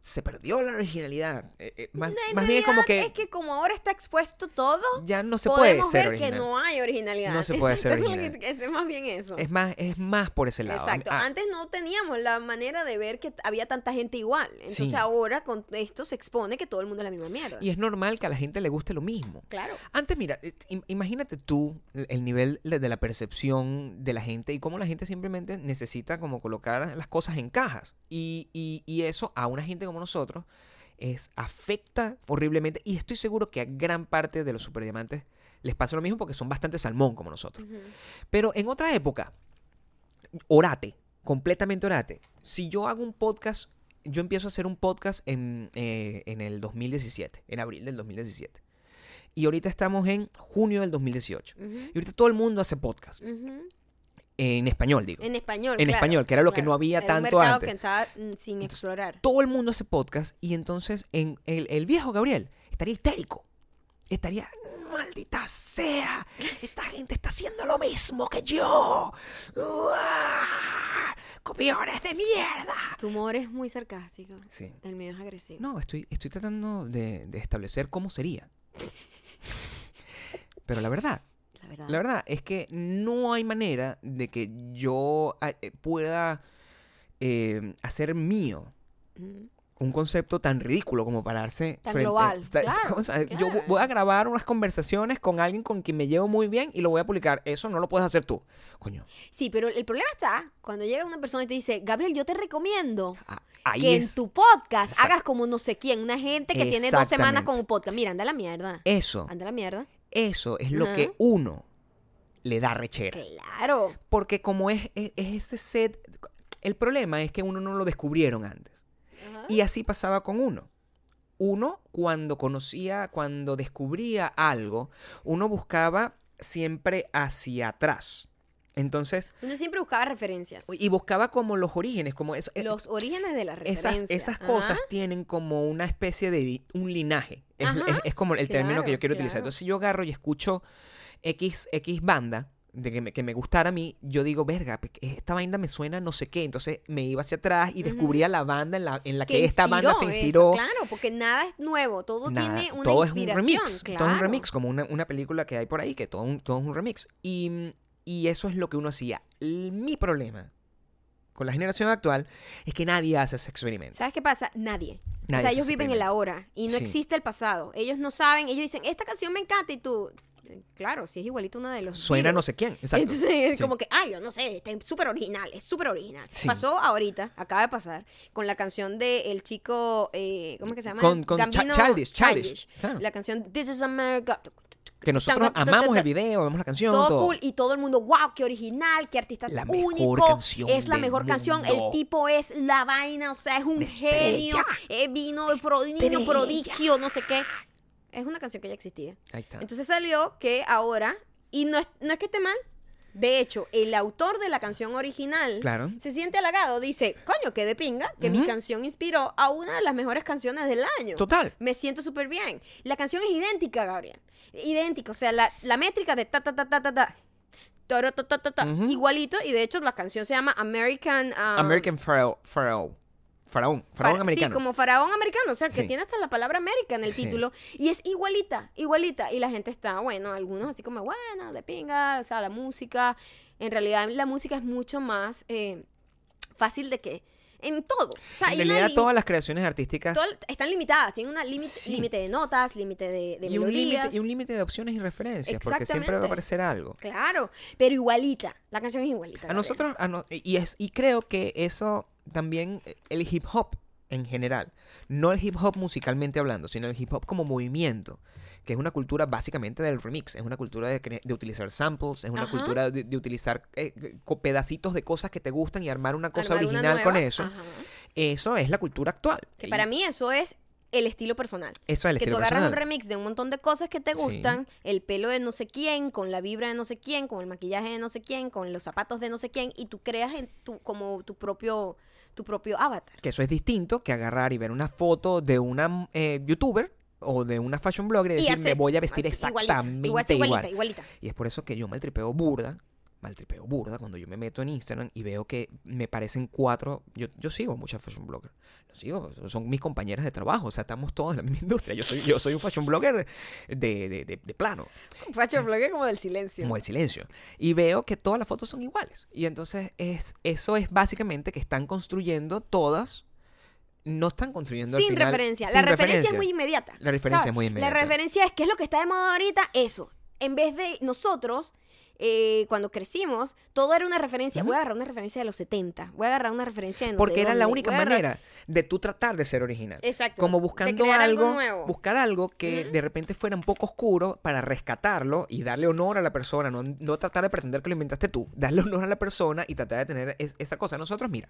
se perdió la originalidad. Eh, eh, más, más bien es como que, es que como ahora está expuesto todo, ya no se puede ser ver original. que no hay originalidad. No se <laughs> puede Exacto, ser es original. que- es más bien eso. Es más, es más por ese lado. Exacto. ah, Antes no teníamos la manera de ver que había tanta gente igual. Entonces Sí. ahora con esto se expone que todo el mundo es la misma mierda. y es normal que a la gente le guste lo mismo. Claro. Antes, mira, eh, im- imagínate tú el el nivel de de la percepción de la gente y cómo la gente simplemente necesita como colocar las cosas en cajas. Y, y- y eso a una gente como nosotros es afecta horriblemente y estoy seguro que a gran parte de los superdiamantes les pasa lo mismo porque son bastante salmón como nosotros. Pero en otra época, orate, completamente orate. Si yo hago un podcast, yo empiezo a hacer un podcast en, eh, en el 2017, en abril del 2017. Y ahorita estamos en junio del 2018. Ujú. Y ahorita todo el mundo hace podcast. En español, digo. En español. En claro, español, que era lo que no había Era un tanto mercado antes. que estaba mm, sin explorar. Todo el mundo hace podcast y entonces en el, el viejo Gabriel estaría histérico. Estaría, maldita sea, esta gente está haciendo lo mismo que yo. ¡Uah! Copiones de mierda. Tu humor es muy sarcástico. Sí. El mío es agresivo. No, estoy, estoy tratando de, de establecer cómo sería. <laughs> Pero la verdad, La verdad. la verdad es que no hay manera de que yo ah, eh, pueda eh, hacer mío un concepto tan ridículo como pararse Tan frente- global, esta- <laughs> claro, o sea, Yo voy a grabar unas conversaciones con alguien con quien me llevo muy bien y lo voy a publicar. Eso no lo puedes hacer tú. Coño, Sí, pero el problema está cuando llega una persona y te dice, Gabriel, yo te recomiendo a- ahí que es en tu podcast hagas como no sé quién, una gente que tiene dos semanas con un podcast. Mira, anda a la mierda. eso. Anda a la mierda. Eso es lo que uno le da rechera. Claro. Porque como es, es, es ese set, el problema es que uno no lo descubrieron antes. Y así pasaba con uno. Uno, cuando conocía, cuando descubría algo, uno buscaba siempre hacia atrás. Entonces, Uno siempre buscaba referencias. y buscaba como los orígenes, como eso. eh, Los orígenes de la referencia. esas, esas cosas tienen como una especie de un linaje. Es, es- es como el término que yo claro, quiero utilizar. claro. Entonces, si yo agarro y escucho X, X banda de que me, que me gustara a mí, yo digo, verga, esta banda me suena no sé qué. Entonces me iba hacia atrás y descubría la banda en la, en la que, esta banda se inspiró eso, claro, porque nada es nuevo, todo Nada, tiene una todo es un remix. Todo es un claro. remix, como una, una película que hay por ahí, que todo, un- todo es un remix. Y, y eso es lo que uno hacía. Mi problema con la generación actual es que nadie hace ese experimento. ¿Sabes qué pasa? Nadie. o sea, ellos viven el ahora y no Sí. existe el pasado. Ellos no saben, ellos dicen, esta canción me encanta y tú, claro, si es igualito una de los Suena no sé quién. Exacto. Entonces, es Sí. como que, ay, yo no sé, está súper original, es súper original. Sí. Pasó ahorita, acaba de pasar, con la canción de el chico, eh, ¿cómo es que se llama? Con- con Gambino Childish, Childish, claro. La canción This is America. Que nosotros amamos el video, amamos la canción, Todo, todo. cool y todo el mundo, wow, qué original, qué artista La único. mejor canción es la mejor canción, el tipo es la vaina, o sea, es un genio, eh, vino pro- niño prodigio, no sé qué. Es una canción que ya existía. Ahí está. Entonces salió que ahora, y no es, no es que esté mal, de hecho, el autor de la canción original Claro. se siente halagado, dice, coño, qué de pinga, que mi canción inspiró a una de las mejores canciones del año. Total. Me siento súper bien. La canción es idéntica, Gabriel. Idéntica, o sea, la, la métrica de ta ta ta ta ta ta. toro, ta, ta, ta. Igualito, y de hecho la canción se llama American... um, American Pharaoh. Pharaoh. Faraón. Faraón Fara- americano. Sí, como faraón americano, o sea, que Sí. tiene hasta la palabra América en el Sí. título. Y es igualita, igualita. Y la gente está, bueno, algunos así como, bueno, de pinga, o sea, la música. En realidad, la música es mucho más eh, fácil de que. En todo. O sea, en realidad, todas las creaciones artísticas todas están limitadas. Tienen un límite Sí. de notas, límite de, de y un límite melodías. y un límite de opciones y referencias, porque siempre va a aparecer algo. Claro, pero igualita. La canción es igualita. A nosotros, a no- y, es, y creo que eso también, el hip hop en general, no el hip hop musicalmente hablando, sino el hip hop como movimiento, que es una cultura básicamente del remix, es una cultura de, utilizar samples, es una Ajá. cultura de, de utilizar eh, pedacitos de cosas que te gustan y armar una cosa Armar una original con eso. ajá. Eso es la cultura actual. Que Y para mí eso es el estilo personal. eso es el que tú estilo agarras un personal. remix de un montón de cosas que te Sí. gustan, el pelo de no sé quién, con la vibra de no sé quién, con el maquillaje de no sé quién, con los zapatos de no sé quién, y tú creas en tu, como tu propio, tu propio avatar. Que eso es distinto que agarrar y ver una foto de una eh, youtuber o de una fashion blogger y Y decir, me voy a vestir así, igualita, exactamente igual- igual. igualita, igualita. Y es por eso que yo maltripeo burda, maltripeo burda cuando yo me meto en Instagram y veo que me parecen cuatro, yo, yo sigo muchas fashion bloggers, sigo, son mis compañeras de trabajo, o sea, estamos todos en la <laughs> misma industria, yo soy, yo soy un fashion blogger de, de, de- de- de plano, Fashion blogger como del silencio. como el silencio, y veo que todas las fotos son iguales, y entonces es, eso es básicamente que están construyendo todas, no están construyendo al Sin final- referencia. sin la referencia es muy inmediata. La referencia ¿sabes? es muy inmediata. La referencia es qué es lo que está de moda ahorita, eso. En vez de nosotros, eh, cuando crecimos, todo era una referencia. Voy a agarrar una referencia de los 70. Voy a agarrar una referencia de no sé Porque era la única agarrar- manera de tú tratar de ser original. Exacto. Como buscando algo algo, nuevo. buscar algo que de repente fuera un poco oscuro para rescatarlo y darle honor a la persona, no, no tratar de pretender que lo inventaste tú, darle honor a la persona y tratar de tener es- esa cosa. Nosotros, mira,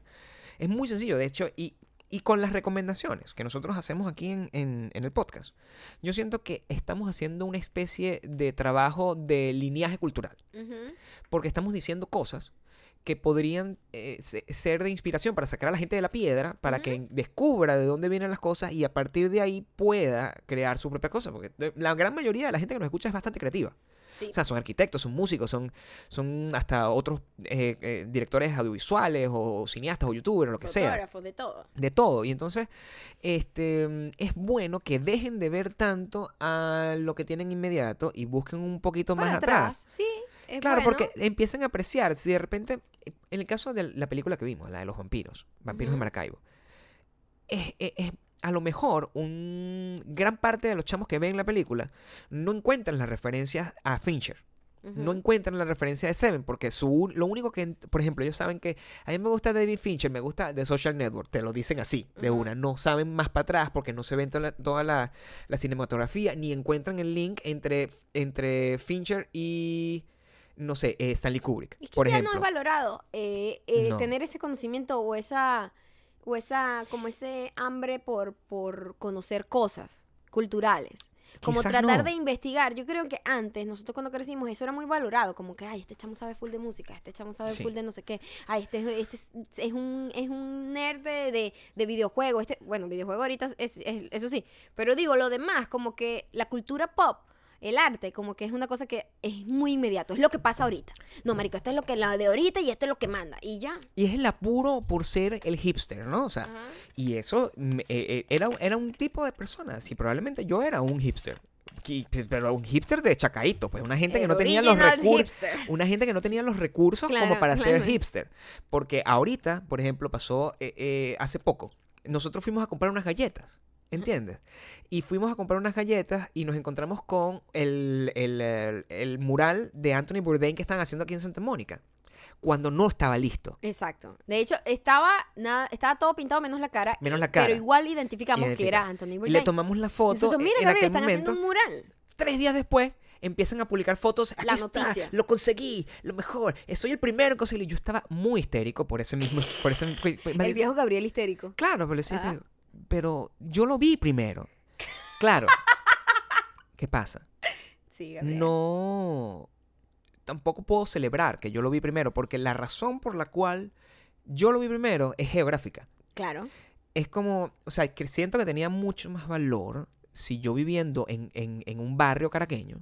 es muy sencillo, de hecho, y, y con las recomendaciones que nosotros hacemos aquí en, en- en el podcast, yo siento que estamos haciendo una especie de trabajo de lineaje cultural. Porque estamos diciendo cosas que podrían eh, se- ser de inspiración para sacar a la gente de la piedra, para que descubra de dónde vienen las cosas y a partir de ahí pueda crear su propia cosa, porque eh, la gran mayoría de la gente que nos escucha es bastante creativa. Sí. O sea, son arquitectos, son músicos, son, son hasta otros eh, eh, directores audiovisuales o cineastas o youtubers o lo que sea Fotógrafos, de todo. de todo. Y entonces, este es bueno que dejen de ver tanto a lo que tienen inmediato y busquen un poquito Para más atrás. atrás. Sí. es Claro, bueno. porque empiezan a apreciar, si de repente, en el caso de la película que vimos, la de los vampiros, Vampiros de. Maracaibo, es, es- es- a lo mejor un gran parte de los chamos que ven la película no encuentran las referencias a Fincher. No encuentran la referencia de Seven, porque su, lo único que, por ejemplo, ellos saben que a mí me gusta David Fincher, me gusta The Social Network, te lo dicen así, de una. No saben más para atrás porque no se ven toda la, toda la, la cinematografía, ni encuentran el link entre, entre Fincher y, no sé, eh, Stanley Kubrick, Es que por ya ejemplo. no es valorado eh, eh, No. tener ese conocimiento o esa, o esa, como ese hambre por, por conocer cosas culturales. Como Quizás tratar no. de investigar. Yo creo que antes, nosotros cuando crecimos, eso era muy valorado. Como que, ay, este chamo sabe full de música, este chamo sabe Sí. full de no sé qué. Ay, este, es- este es, es un, es un nerd de, de, de videojuegos. Este, bueno, videojuego ahorita es, es- eso sí. Pero digo, lo demás, como que la cultura pop, el arte, como que es una cosa que es muy inmediato. Es lo que pasa ahorita. No, marico, esto es lo que la de ahorita y esto es lo que manda. Y ya. Y es el apuro por ser el hipster, ¿no? O sea, Ajá. y eso eh, eh, era, era un tipo de persona. Y probablemente yo era un hipster. Pues, Pero un hipster de chacaíto, pues una gente que no tenía los recursos. Una gente que no tenía los recursos como Claro, para ser hipster. Porque ahorita, por ejemplo, pasó eh, eh, hace poco. Nosotros fuimos a comprar unas galletas. ¿Entiendes? Y fuimos a comprar unas galletas y nos encontramos con el, el, el- el mural de Anthony Bourdain que están haciendo aquí en Santa Mónica. Cuando no estaba listo. Exacto. De hecho, estaba nada, estaba todo pintado menos la cara. Menos la cara. Pero igual identificamos que era Anthony Y le Bourdain. tomamos la foto Nosotros, mira, en Gabriel, aquel están momento. haciendo un mural. Tres días después empiezan a publicar fotos. Aquí La está, noticia. lo conseguí, lo mejor. Soy el primero en conseguirlo. Yo estaba muy histérico por ese mismo. Por ese, El viejo Gabriel histérico. Claro, pero, decía, Ah. Pero, yo lo vi primero. Claro. ¿Qué pasa? Sí, Gabriel. No. Tampoco puedo celebrar que yo lo vi primero, porque la razón por la cual yo lo vi primero es geográfica. Claro. Es como, o sea, que siento que tenía mucho más valor si yo viviendo en, en, en un barrio caraqueño.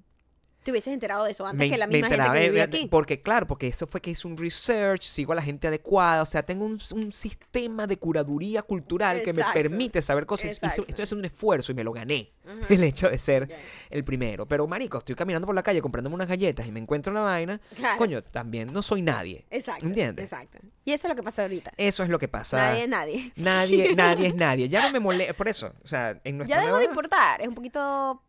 Te hubieses enterado de eso antes me- que la misma gente que de- vivía de- aquí. Porque, claro, porque eso fue que hice un research, sigo a la gente adecuada, o sea, tengo un, un sistema de curaduría cultural que me permite saber cosas. Hice- estoy haciendo un esfuerzo y me lo gané, el hecho de ser el primero. Pero, marico, estoy caminando por la calle comprándome unas galletas y me encuentro una vaina. Claro. Coño, también no soy nadie. Exacto. ¿Entiendes? Exacto. Y eso es lo que pasa ahorita. Eso es lo que pasa. Nadie es nadie. Nadie, <laughs> nadie es nadie. Ya no me molesta. Por eso, o sea, en nuestra Ya dejó de nueva- importar. Es un poquito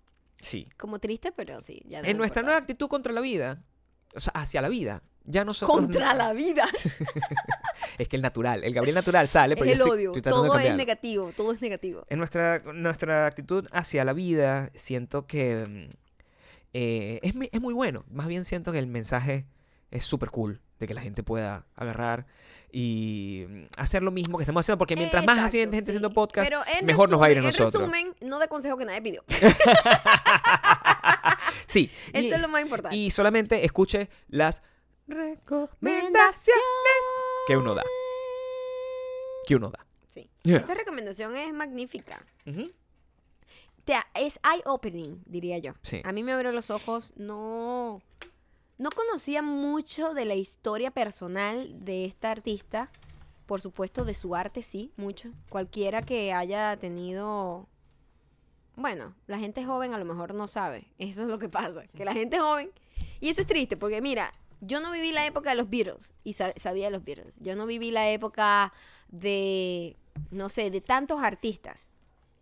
Sí. como triste, pero sí. Ya En nuestra nueva actitud contra la vida, o sea, hacia la vida, ya nosotros. Contra <laughs> la vida. Es que el natural, el Gabriel natural sale, es pero yo el estoy- odio. estoy todo es negativo. Todo es negativo. En nuestra, nuestra actitud hacia la vida, siento que mm, eh, es, es muy bueno. Más bien siento que el mensaje es súper cool de que la gente pueda agarrar y mm, hacer lo mismo que estamos haciendo. Porque mientras más Exacto, gente sí. haciendo podcast, mejor nos va a ir a nosotros. En resumen, no de consejo que nadie pidió. <laughs> Sí. y- Eso es lo más importante. Y solamente escuche las recomendaciones que uno da. Que uno da. Sí. Yeah. Esta recomendación es magnífica. Te- es eye-opening, diría yo. Sí. A mí me abrió los ojos. No, no conocía mucho de la historia personal de esta artista. Por supuesto, de su arte sí, mucho. Cualquiera que haya tenido... Bueno, la gente joven a lo mejor no sabe. Eso es lo que pasa. Que la gente joven... Y eso es triste porque mira, yo no viví la época de los Beatles y sa- sabía de los Beatles. Yo no viví la época de, no sé, de tantos artistas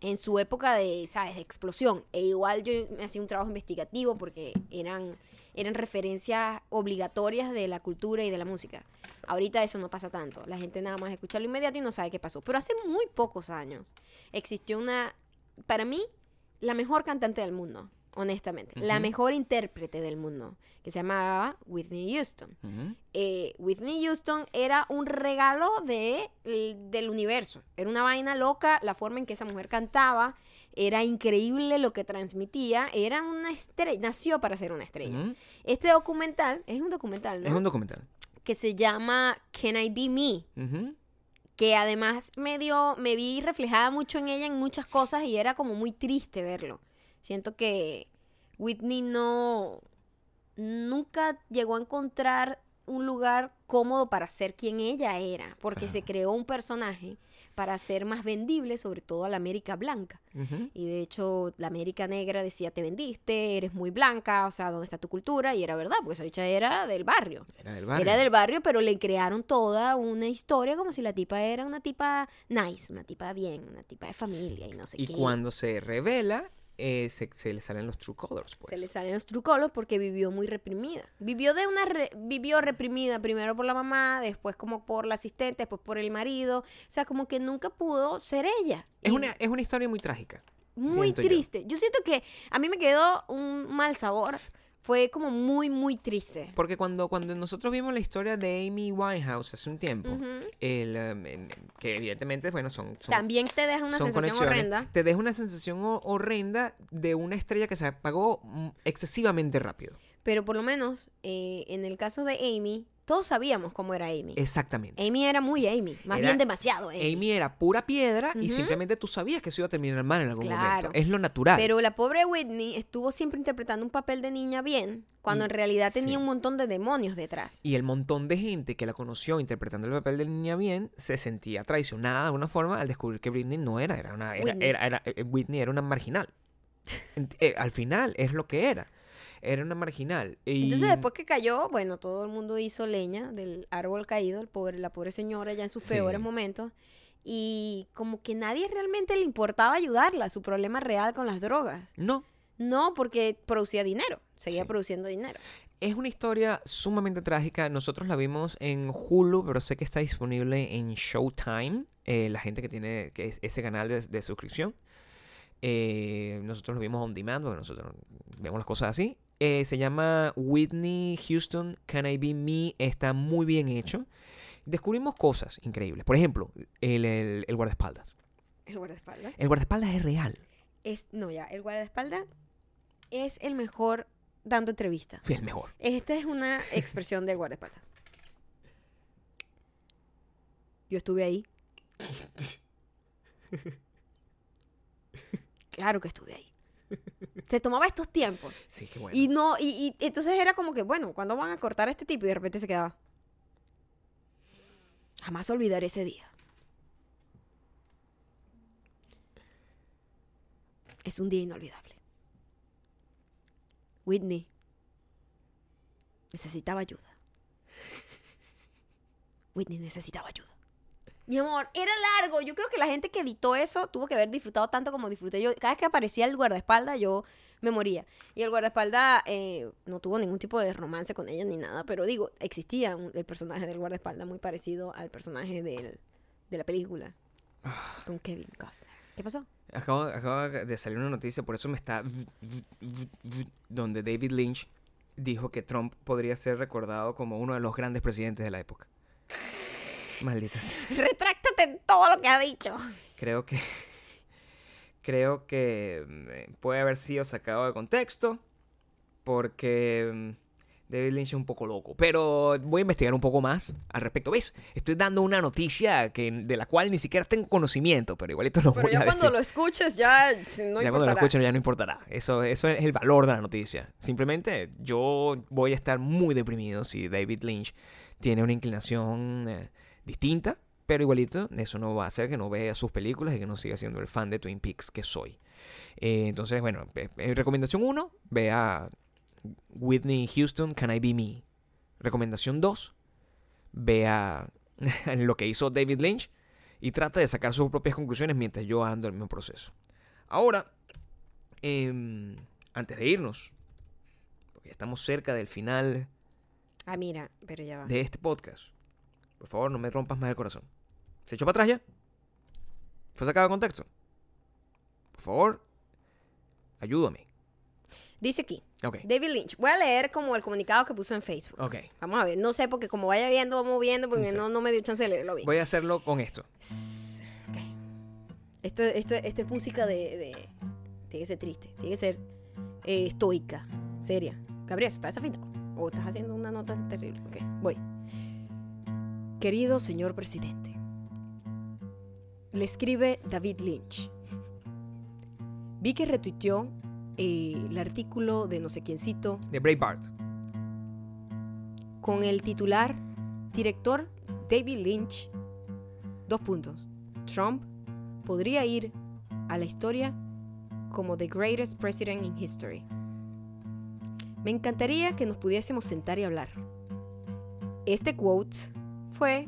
en su época de, ¿sabes?, de explosión. E igual yo me hacía un trabajo investigativo porque eran, eran referencias obligatorias de la cultura y de la música. Ahorita eso no pasa tanto. La gente nada más escucha lo inmediato y no sabe qué pasó. Pero hace muy pocos años existió una, para mí, la mejor cantante del mundo, honestamente. La mejor intérprete del mundo, que se llamaba Whitney Houston eh, Whitney Houston era un regalo de, el- del universo. Era una vaina loca la forma en que esa mujer cantaba. Era increíble lo que transmitía. Era una estrella. Nació para ser una estrella. Este documental, es un documental, ¿no? Es un documental. Que se llama Can I Be Me? Que además me dio, me vi reflejada mucho en ella en muchas cosas y era como muy triste verlo. Siento que Whitney no nunca llegó a encontrar un lugar cómodo para ser quien ella era, porque se creó un personaje para ser más vendible, sobre todo a la América blanca. Y de hecho, la América negra decía, te vendiste, eres muy blanca, o sea, ¿dónde está tu cultura? Y era verdad, porque esa bicha era del barrio. Era del barrio. Era del barrio, pero le crearon toda una historia como si la tipa era una tipa nice, una tipa bien, una tipa de familia y no sé Y qué. cuando se revela, eh, se, se le salen los true colors. Pues. Se le salen los trucolos porque vivió muy reprimida. Vivió de una re- vivió reprimida primero por la mamá, después como por la asistente, después por el marido. O sea, como que nunca pudo ser ella. Es, Y una, es una historia muy trágica. muy siento yo. triste. Yo. siento que a mí me quedó un mal sabor Fue como muy, muy triste. Porque cuando, cuando nosotros vimos la historia de Amy Winehouse hace un tiempo, el, em, em, que evidentemente, bueno, son, son, También te deja una sensación horrenda. te deja una sensación ho- horrenda de una estrella que se apagó mm, excesivamente rápido. Pero por lo menos, eh, en el caso de Amy, todos sabíamos cómo era Amy. Exactamente. Amy era muy Amy, más Era- bien demasiado Amy. Amy era pura piedra y simplemente tú sabías que eso iba a terminar mal en algún Claro. momento. Es lo natural. Pero la pobre Whitney estuvo siempre interpretando un papel de niña bien, cuando Y- en realidad tenía sí. un montón de demonios detrás. Y el montón de gente que la conoció interpretando el papel de niña bien se sentía traicionada de alguna forma al descubrir que Britney no era, era una, era, Whitney. era- era- eh, Whitney era una marginal. <laughs> Eh, al final es lo que era. Era una marginal. Y Entonces después que cayó, bueno, todo el mundo hizo leña del árbol caído, el pobre, la pobre señora ya en sus Sí. peores momentos. Y como que nadie realmente le importaba ayudarla, su problema real con las drogas. No, No, porque producía dinero, seguía Sí. produciendo dinero. es una historia sumamente trágica. Nosotros la vimos en Hulu, pero sé que está disponible en Showtime. eh, la gente que tiene que es ese canal de, de suscripción. Eh, nosotros lo vimos on demand, porque nosotros vemos las cosas así. Eh, se llama Whitney Houston, Can I Be Me? Está muy bien hecho. Descubrimos cosas increíbles. Por ejemplo, el, el- el guardaespaldas. El guardaespaldas. El guardaespaldas es real. Es, no, ya, el guardaespaldas es el mejor dando entrevistas. Es el mejor. Esta es una expresión del guardaespaldas. Yo estuve ahí. <laughs> Claro que estuve ahí. <laughs> Se tomaba estos tiempos. Sí, qué bueno. Y no, y, y entonces era como que, bueno, ¿cuándo van a cortar a este tipo? Y de repente se quedaba. Jamás olvidaré ese día. Es un día inolvidable. Whitney necesitaba ayuda. Whitney necesitaba ayuda. Mi amor, era largo. Yo creo que la gente que editó eso tuvo que haber disfrutado tanto como disfruté yo. Cada vez que aparecía el guardaespaldas, yo me moría. Y el guardaespaldas eh, no tuvo ningún tipo de romance con ella ni nada. Pero digo, existía un- el personaje del guardaespaldas muy parecido al personaje del- de la película. Con Kevin Costner. ¿Qué pasó? Acabo, acaba de salir una noticia, por eso me está... Donde David Lynch dijo que Trump podría ser recordado como uno de los grandes presidentes de la época. Maldita <laughs> sea. Retráctate en todo lo que ha dicho. Creo que... <laughs> Creo que mm, puede haber sido sacado de contexto. Porque mm, David Lynch es un poco loco. Pero voy a investigar un poco más al respecto. ¿Ves? Estoy dando una noticia que, de la cual ni siquiera tengo conocimiento. Pero igualito lo Pero voy ya a cuando decir. lo escuches, ya no ya cuando lo importará. escuchen ya no importará. Eso, eso es el valor de la noticia. Simplemente yo voy a estar muy deprimido si David Lynch tiene una inclinación eh, distinta, pero igualito eso no va a hacer que no vea sus películas y que no siga siendo el fan de Twin Peaks que soy. Eh, entonces, bueno, eh, eh, recomendación 1, vea Whitney Houston, Can I Be Me. Recomendación 2, vea <laughs> lo que hizo David Lynch y trata de sacar sus propias conclusiones mientras yo ando el mismo proceso. Ahora, em, antes de irnos, porque ya estamos cerca del final Ah, mira, pero ya va. de este podcast, por favor no me rompas más el corazón. ¿Se echó para atrás ya? ¿Fue sacado de contexto? Por favor, ayúdame. Dice aquí, Ok, David Lynch. Voy a leer como el comunicado que puso en Facebook. ok. Vamos a ver, no sé, porque como vaya viendo, vamos viendo, porque Sí. no, no me dio chance de leerlo bien. Voy a hacerlo con esto. Ok. Esto, esto, esto es música de, de- Tiene que ser triste, tiene que ser eh, estoica, seria. Gabriel, ¿estás desafinado? ¿O estás haciendo una nota terrible? Ok, voy. Querido señor presidente, le escribe David Lynch. Vi que retuiteó eh, el artículo de no sé quiéncito De Breitbart. con el titular Director David Lynch. Dos puntos. Trump podría ir a la historia como the greatest president in history. Me encantaría que nos pudiésemos sentar y hablar. Este quote fue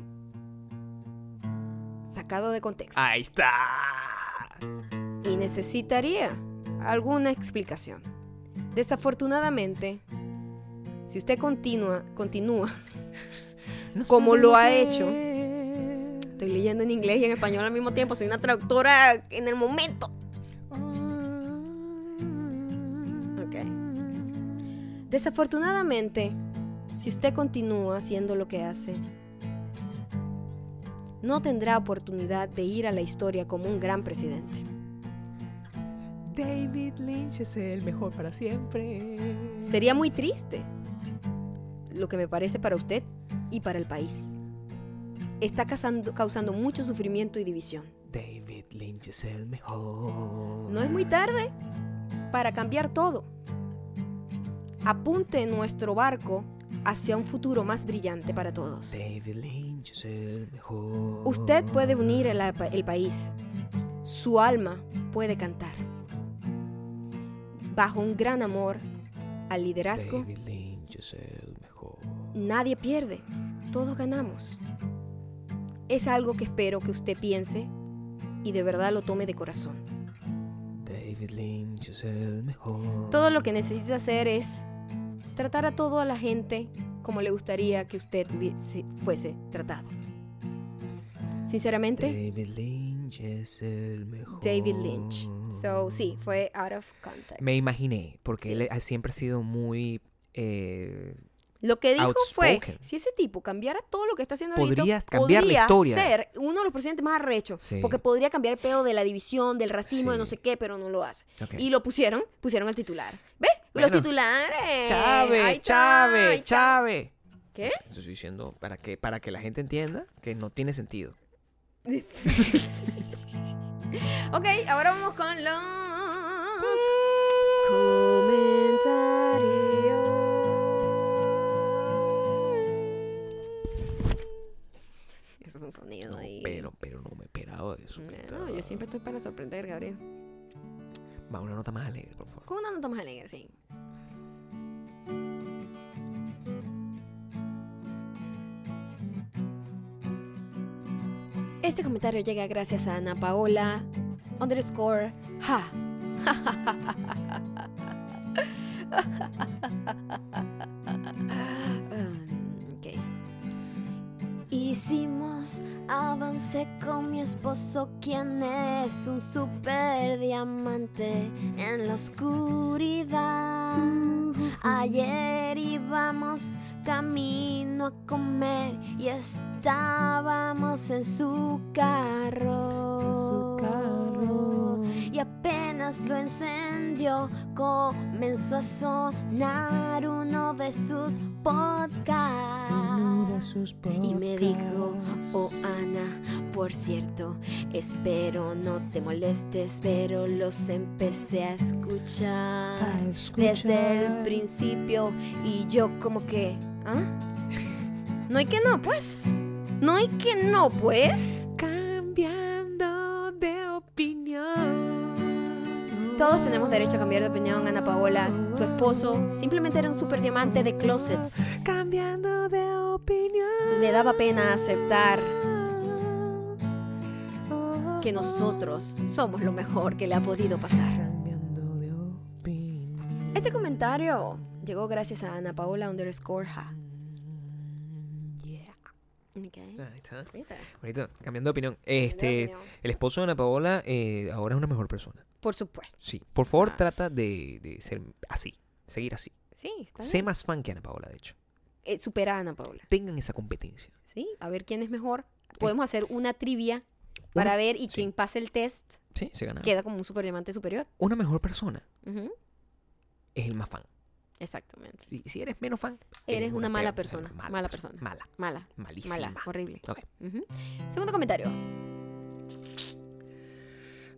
sacado de contexto Ahí está. y necesitaría alguna explicación. Desafortunadamente, si usted continúa, continúa <laughs> Como lo ha hecho. Estoy leyendo en inglés y en español al mismo tiempo. Soy una traductora en el momento. Ok. Desafortunadamente, si usted continúa haciendo lo que hace, no tendrá oportunidad de ir a la historia como un gran presidente. David Lynch es el mejor para siempre. Sería muy triste, lo que me parece para usted y para el país. Está causando, causando mucho sufrimiento y división. David Lynch es el mejor. No es muy tarde para cambiar todo. Apunte nuestro barco hacia un futuro más brillante para todos. David Lynch es el mejor. Usted puede unir el, el país. Su alma puede cantar. Bajo un gran amor al liderazgo, David Lynch es el mejor. nadie pierde. Todos ganamos. Es algo que espero que usted piense y de verdad lo tome de corazón. David Lynch es el mejor. Todo lo que necesita hacer es tratar a toda la gente como le gustaría que usted fuese tratado. Sinceramente, David Lynch es el mejor. David Lynch. So, sí, fue out of context. Me imaginé, porque Sí. él ha- siempre ha sido muy. eh, Lo que dijo fue, si ese tipo cambiara todo lo que está haciendo Podría ahorita, cambiar la podría historia. ser uno de los presidentes más arrechos, Sí. porque podría cambiar el pedo de la división, del racismo, de no sé qué, pero no lo hace. Y lo pusieron, pusieron el titular. ¿Ves? Bueno. Los titulares. Chávez, Chávez. Chávez. ¿Qué? Eso estoy diciendo para que, para que la gente entienda que no tiene sentido. <laughs> ok, ahora vamos con los <laughs> un sonido ahí. Pero, pero no me esperaba eso. No, yo siempre estoy para sorprender, Gabriel. Va, una nota más alegre, por favor. Con una nota más alegre, sí. Este comentario llega gracias a Ana Paola underscore ja. Um, <laughs> ok. Hicimos avance con mi esposo, quien es un super diamante en la oscuridad. Ayer íbamos camino a comer y estábamos en su carro. Y apenas lo encendió, comenzó a sonar uno de sus podcasts. Y me dijo, oh Ana, por cierto, espero no te molestes, pero los empecé a escuchar, desde el principio y yo como que, ¿ah? No hay que no, pues. No hay que no, pues. Tenemos derecho a cambiar de opinión, Ana Paola. Tu esposo simplemente era un super diamante de closets. Cambiando de opinión. Le daba pena aceptar que nosotros somos lo mejor que le ha podido pasar. De opinión. Este comentario llegó gracias a Ana Paola underscore ja. Yeah. Ok. Ahí está. Bonito, cambiando de opinión. Este, el esposo de Ana Paola eh, ahora es una mejor persona. Por supuesto. Sí. Por favor, sea- trata de, de ser así. Seguir así. Sí, está Sé bien. más fan que Ana Paola, de hecho. Eh, supera a Ana Paola. Tengan esa competencia. Sí, a ver quién es mejor. Podemos hacer una trivia para Una- ver y sí. quien pase el test Sí, se gana. queda como un super diamante superior. Una mejor persona es el más fan. Exactamente. Y si eres menos fan, Eres una mala persona, mala persona. Mala, Mala, malísima. mala, horrible. Ok. Ujú. Segundo comentario.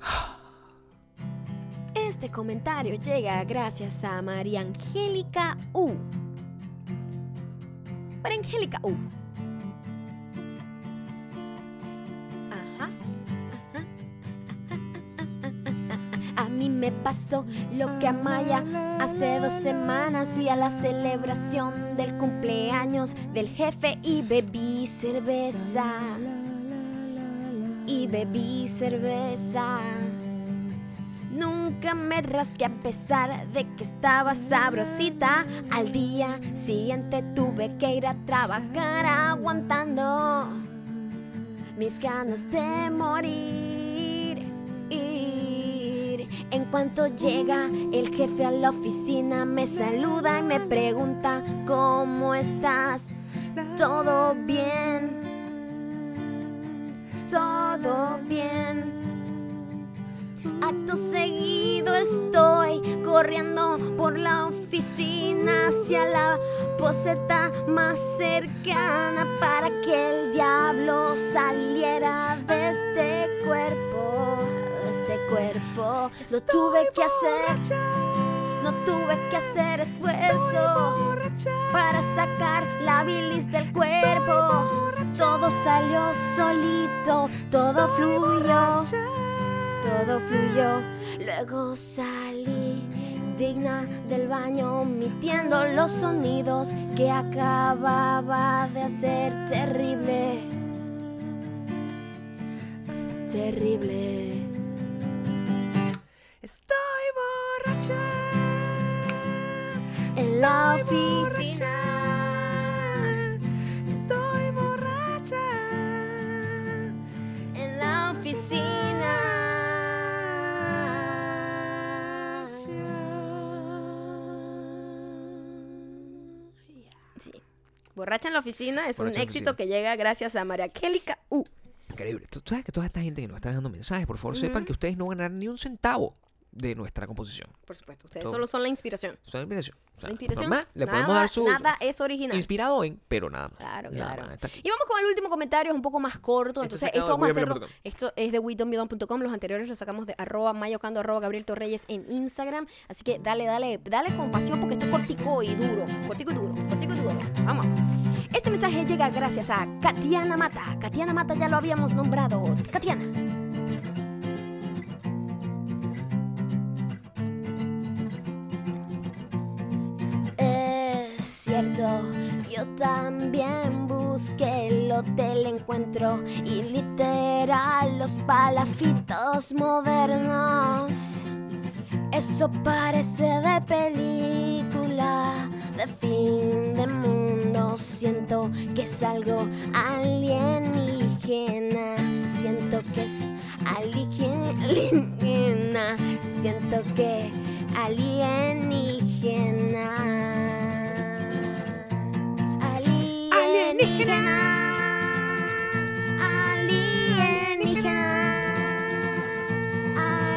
<sighs> Este comentario llega gracias a María Angélica U. María Angélica U. Ajá. A mí me pasó lo que a Maya hace dos semanas. Fui a la celebración del cumpleaños del jefe y bebí cerveza. Y bebí cerveza. Nunca me rasqué a pesar de que estaba sabrosita. Al día siguiente tuve que ir a trabajar aguantando mis ganas de morir. Ir. En cuanto llega el jefe a la oficina, me saluda y me pregunta, ¿cómo estás? ¿Todo bien? ¿Todo bien? Acto seguido estoy corriendo por la oficina hacia la poseta más cercana para que el diablo saliera de este cuerpo, de este cuerpo. No tuve que hacer, no tuve que hacer esfuerzo para sacar la bilis del cuerpo. Todo salió solito, todo fluyó todo fluyó. Luego salí digna del baño, omitiendo los sonidos que acababa de hacer terrible. Terrible. Estoy borracha. En la oficina. Estoy borracha. En la oficina. Borracha en la oficina es Borracha un la éxito que llega gracias a María Kélica U. Increíble. Tú sabes que toda esta gente que nos está dando mensajes, por favor, sepan que ustedes no van a ganar ni un centavo de nuestra composición. Por supuesto, ustedes Todo. solo son la inspiración. Eso es inspiración. O sea, La inspiración. normal, le nada, podemos dar su nada es original. inspirado en, pero nada más. Claro, Nada claro. más. Y vamos con el último comentario, es un poco más corto. Esto Entonces, esto vamos a hacerlo. Esto es de widomilon.com. Los anteriores los sacamos de arroba mayocando, arroba Gabriel Torreyes en Instagram. Así que dale, dale, dale con pasión porque esto es cortico y duro. Cortico y duro, cortico y duro. Vamos. Este mensaje llega gracias a Katiana Mata. Katiana Mata ya lo habíamos nombrado. Katiana. Yo también busqué el hotel encuentro y literal los palafitos modernos. Eso parece de película, de fin de mundo. Siento que es algo alienígena. Siento que es alienígena. Siento que alienígena. Alienígena. Alienígena.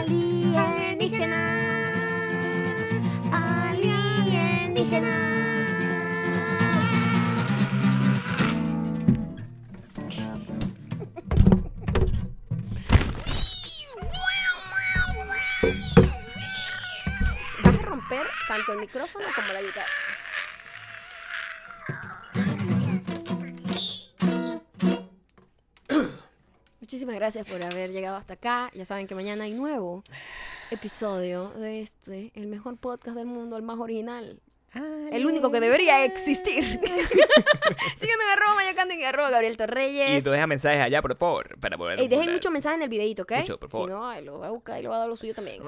Alienígena. Alienígena. Tanto el micrófono como la guitarra. Muchísimas gracias por haber llegado hasta acá. Ya saben que mañana hay nuevo episodio de este, el mejor podcast del mundo, el más original. El único que debería existir. <laughs> Sígueme en arroba mayocando y arroba Gabriel Y Torreyes. tú deja mensajes allá, por favor, para poder... Ey, dejen mucho mensaje en el videito, ¿ok? Mucho, por favor. Si no, lo va a buscar y lo va a dar lo suyo también.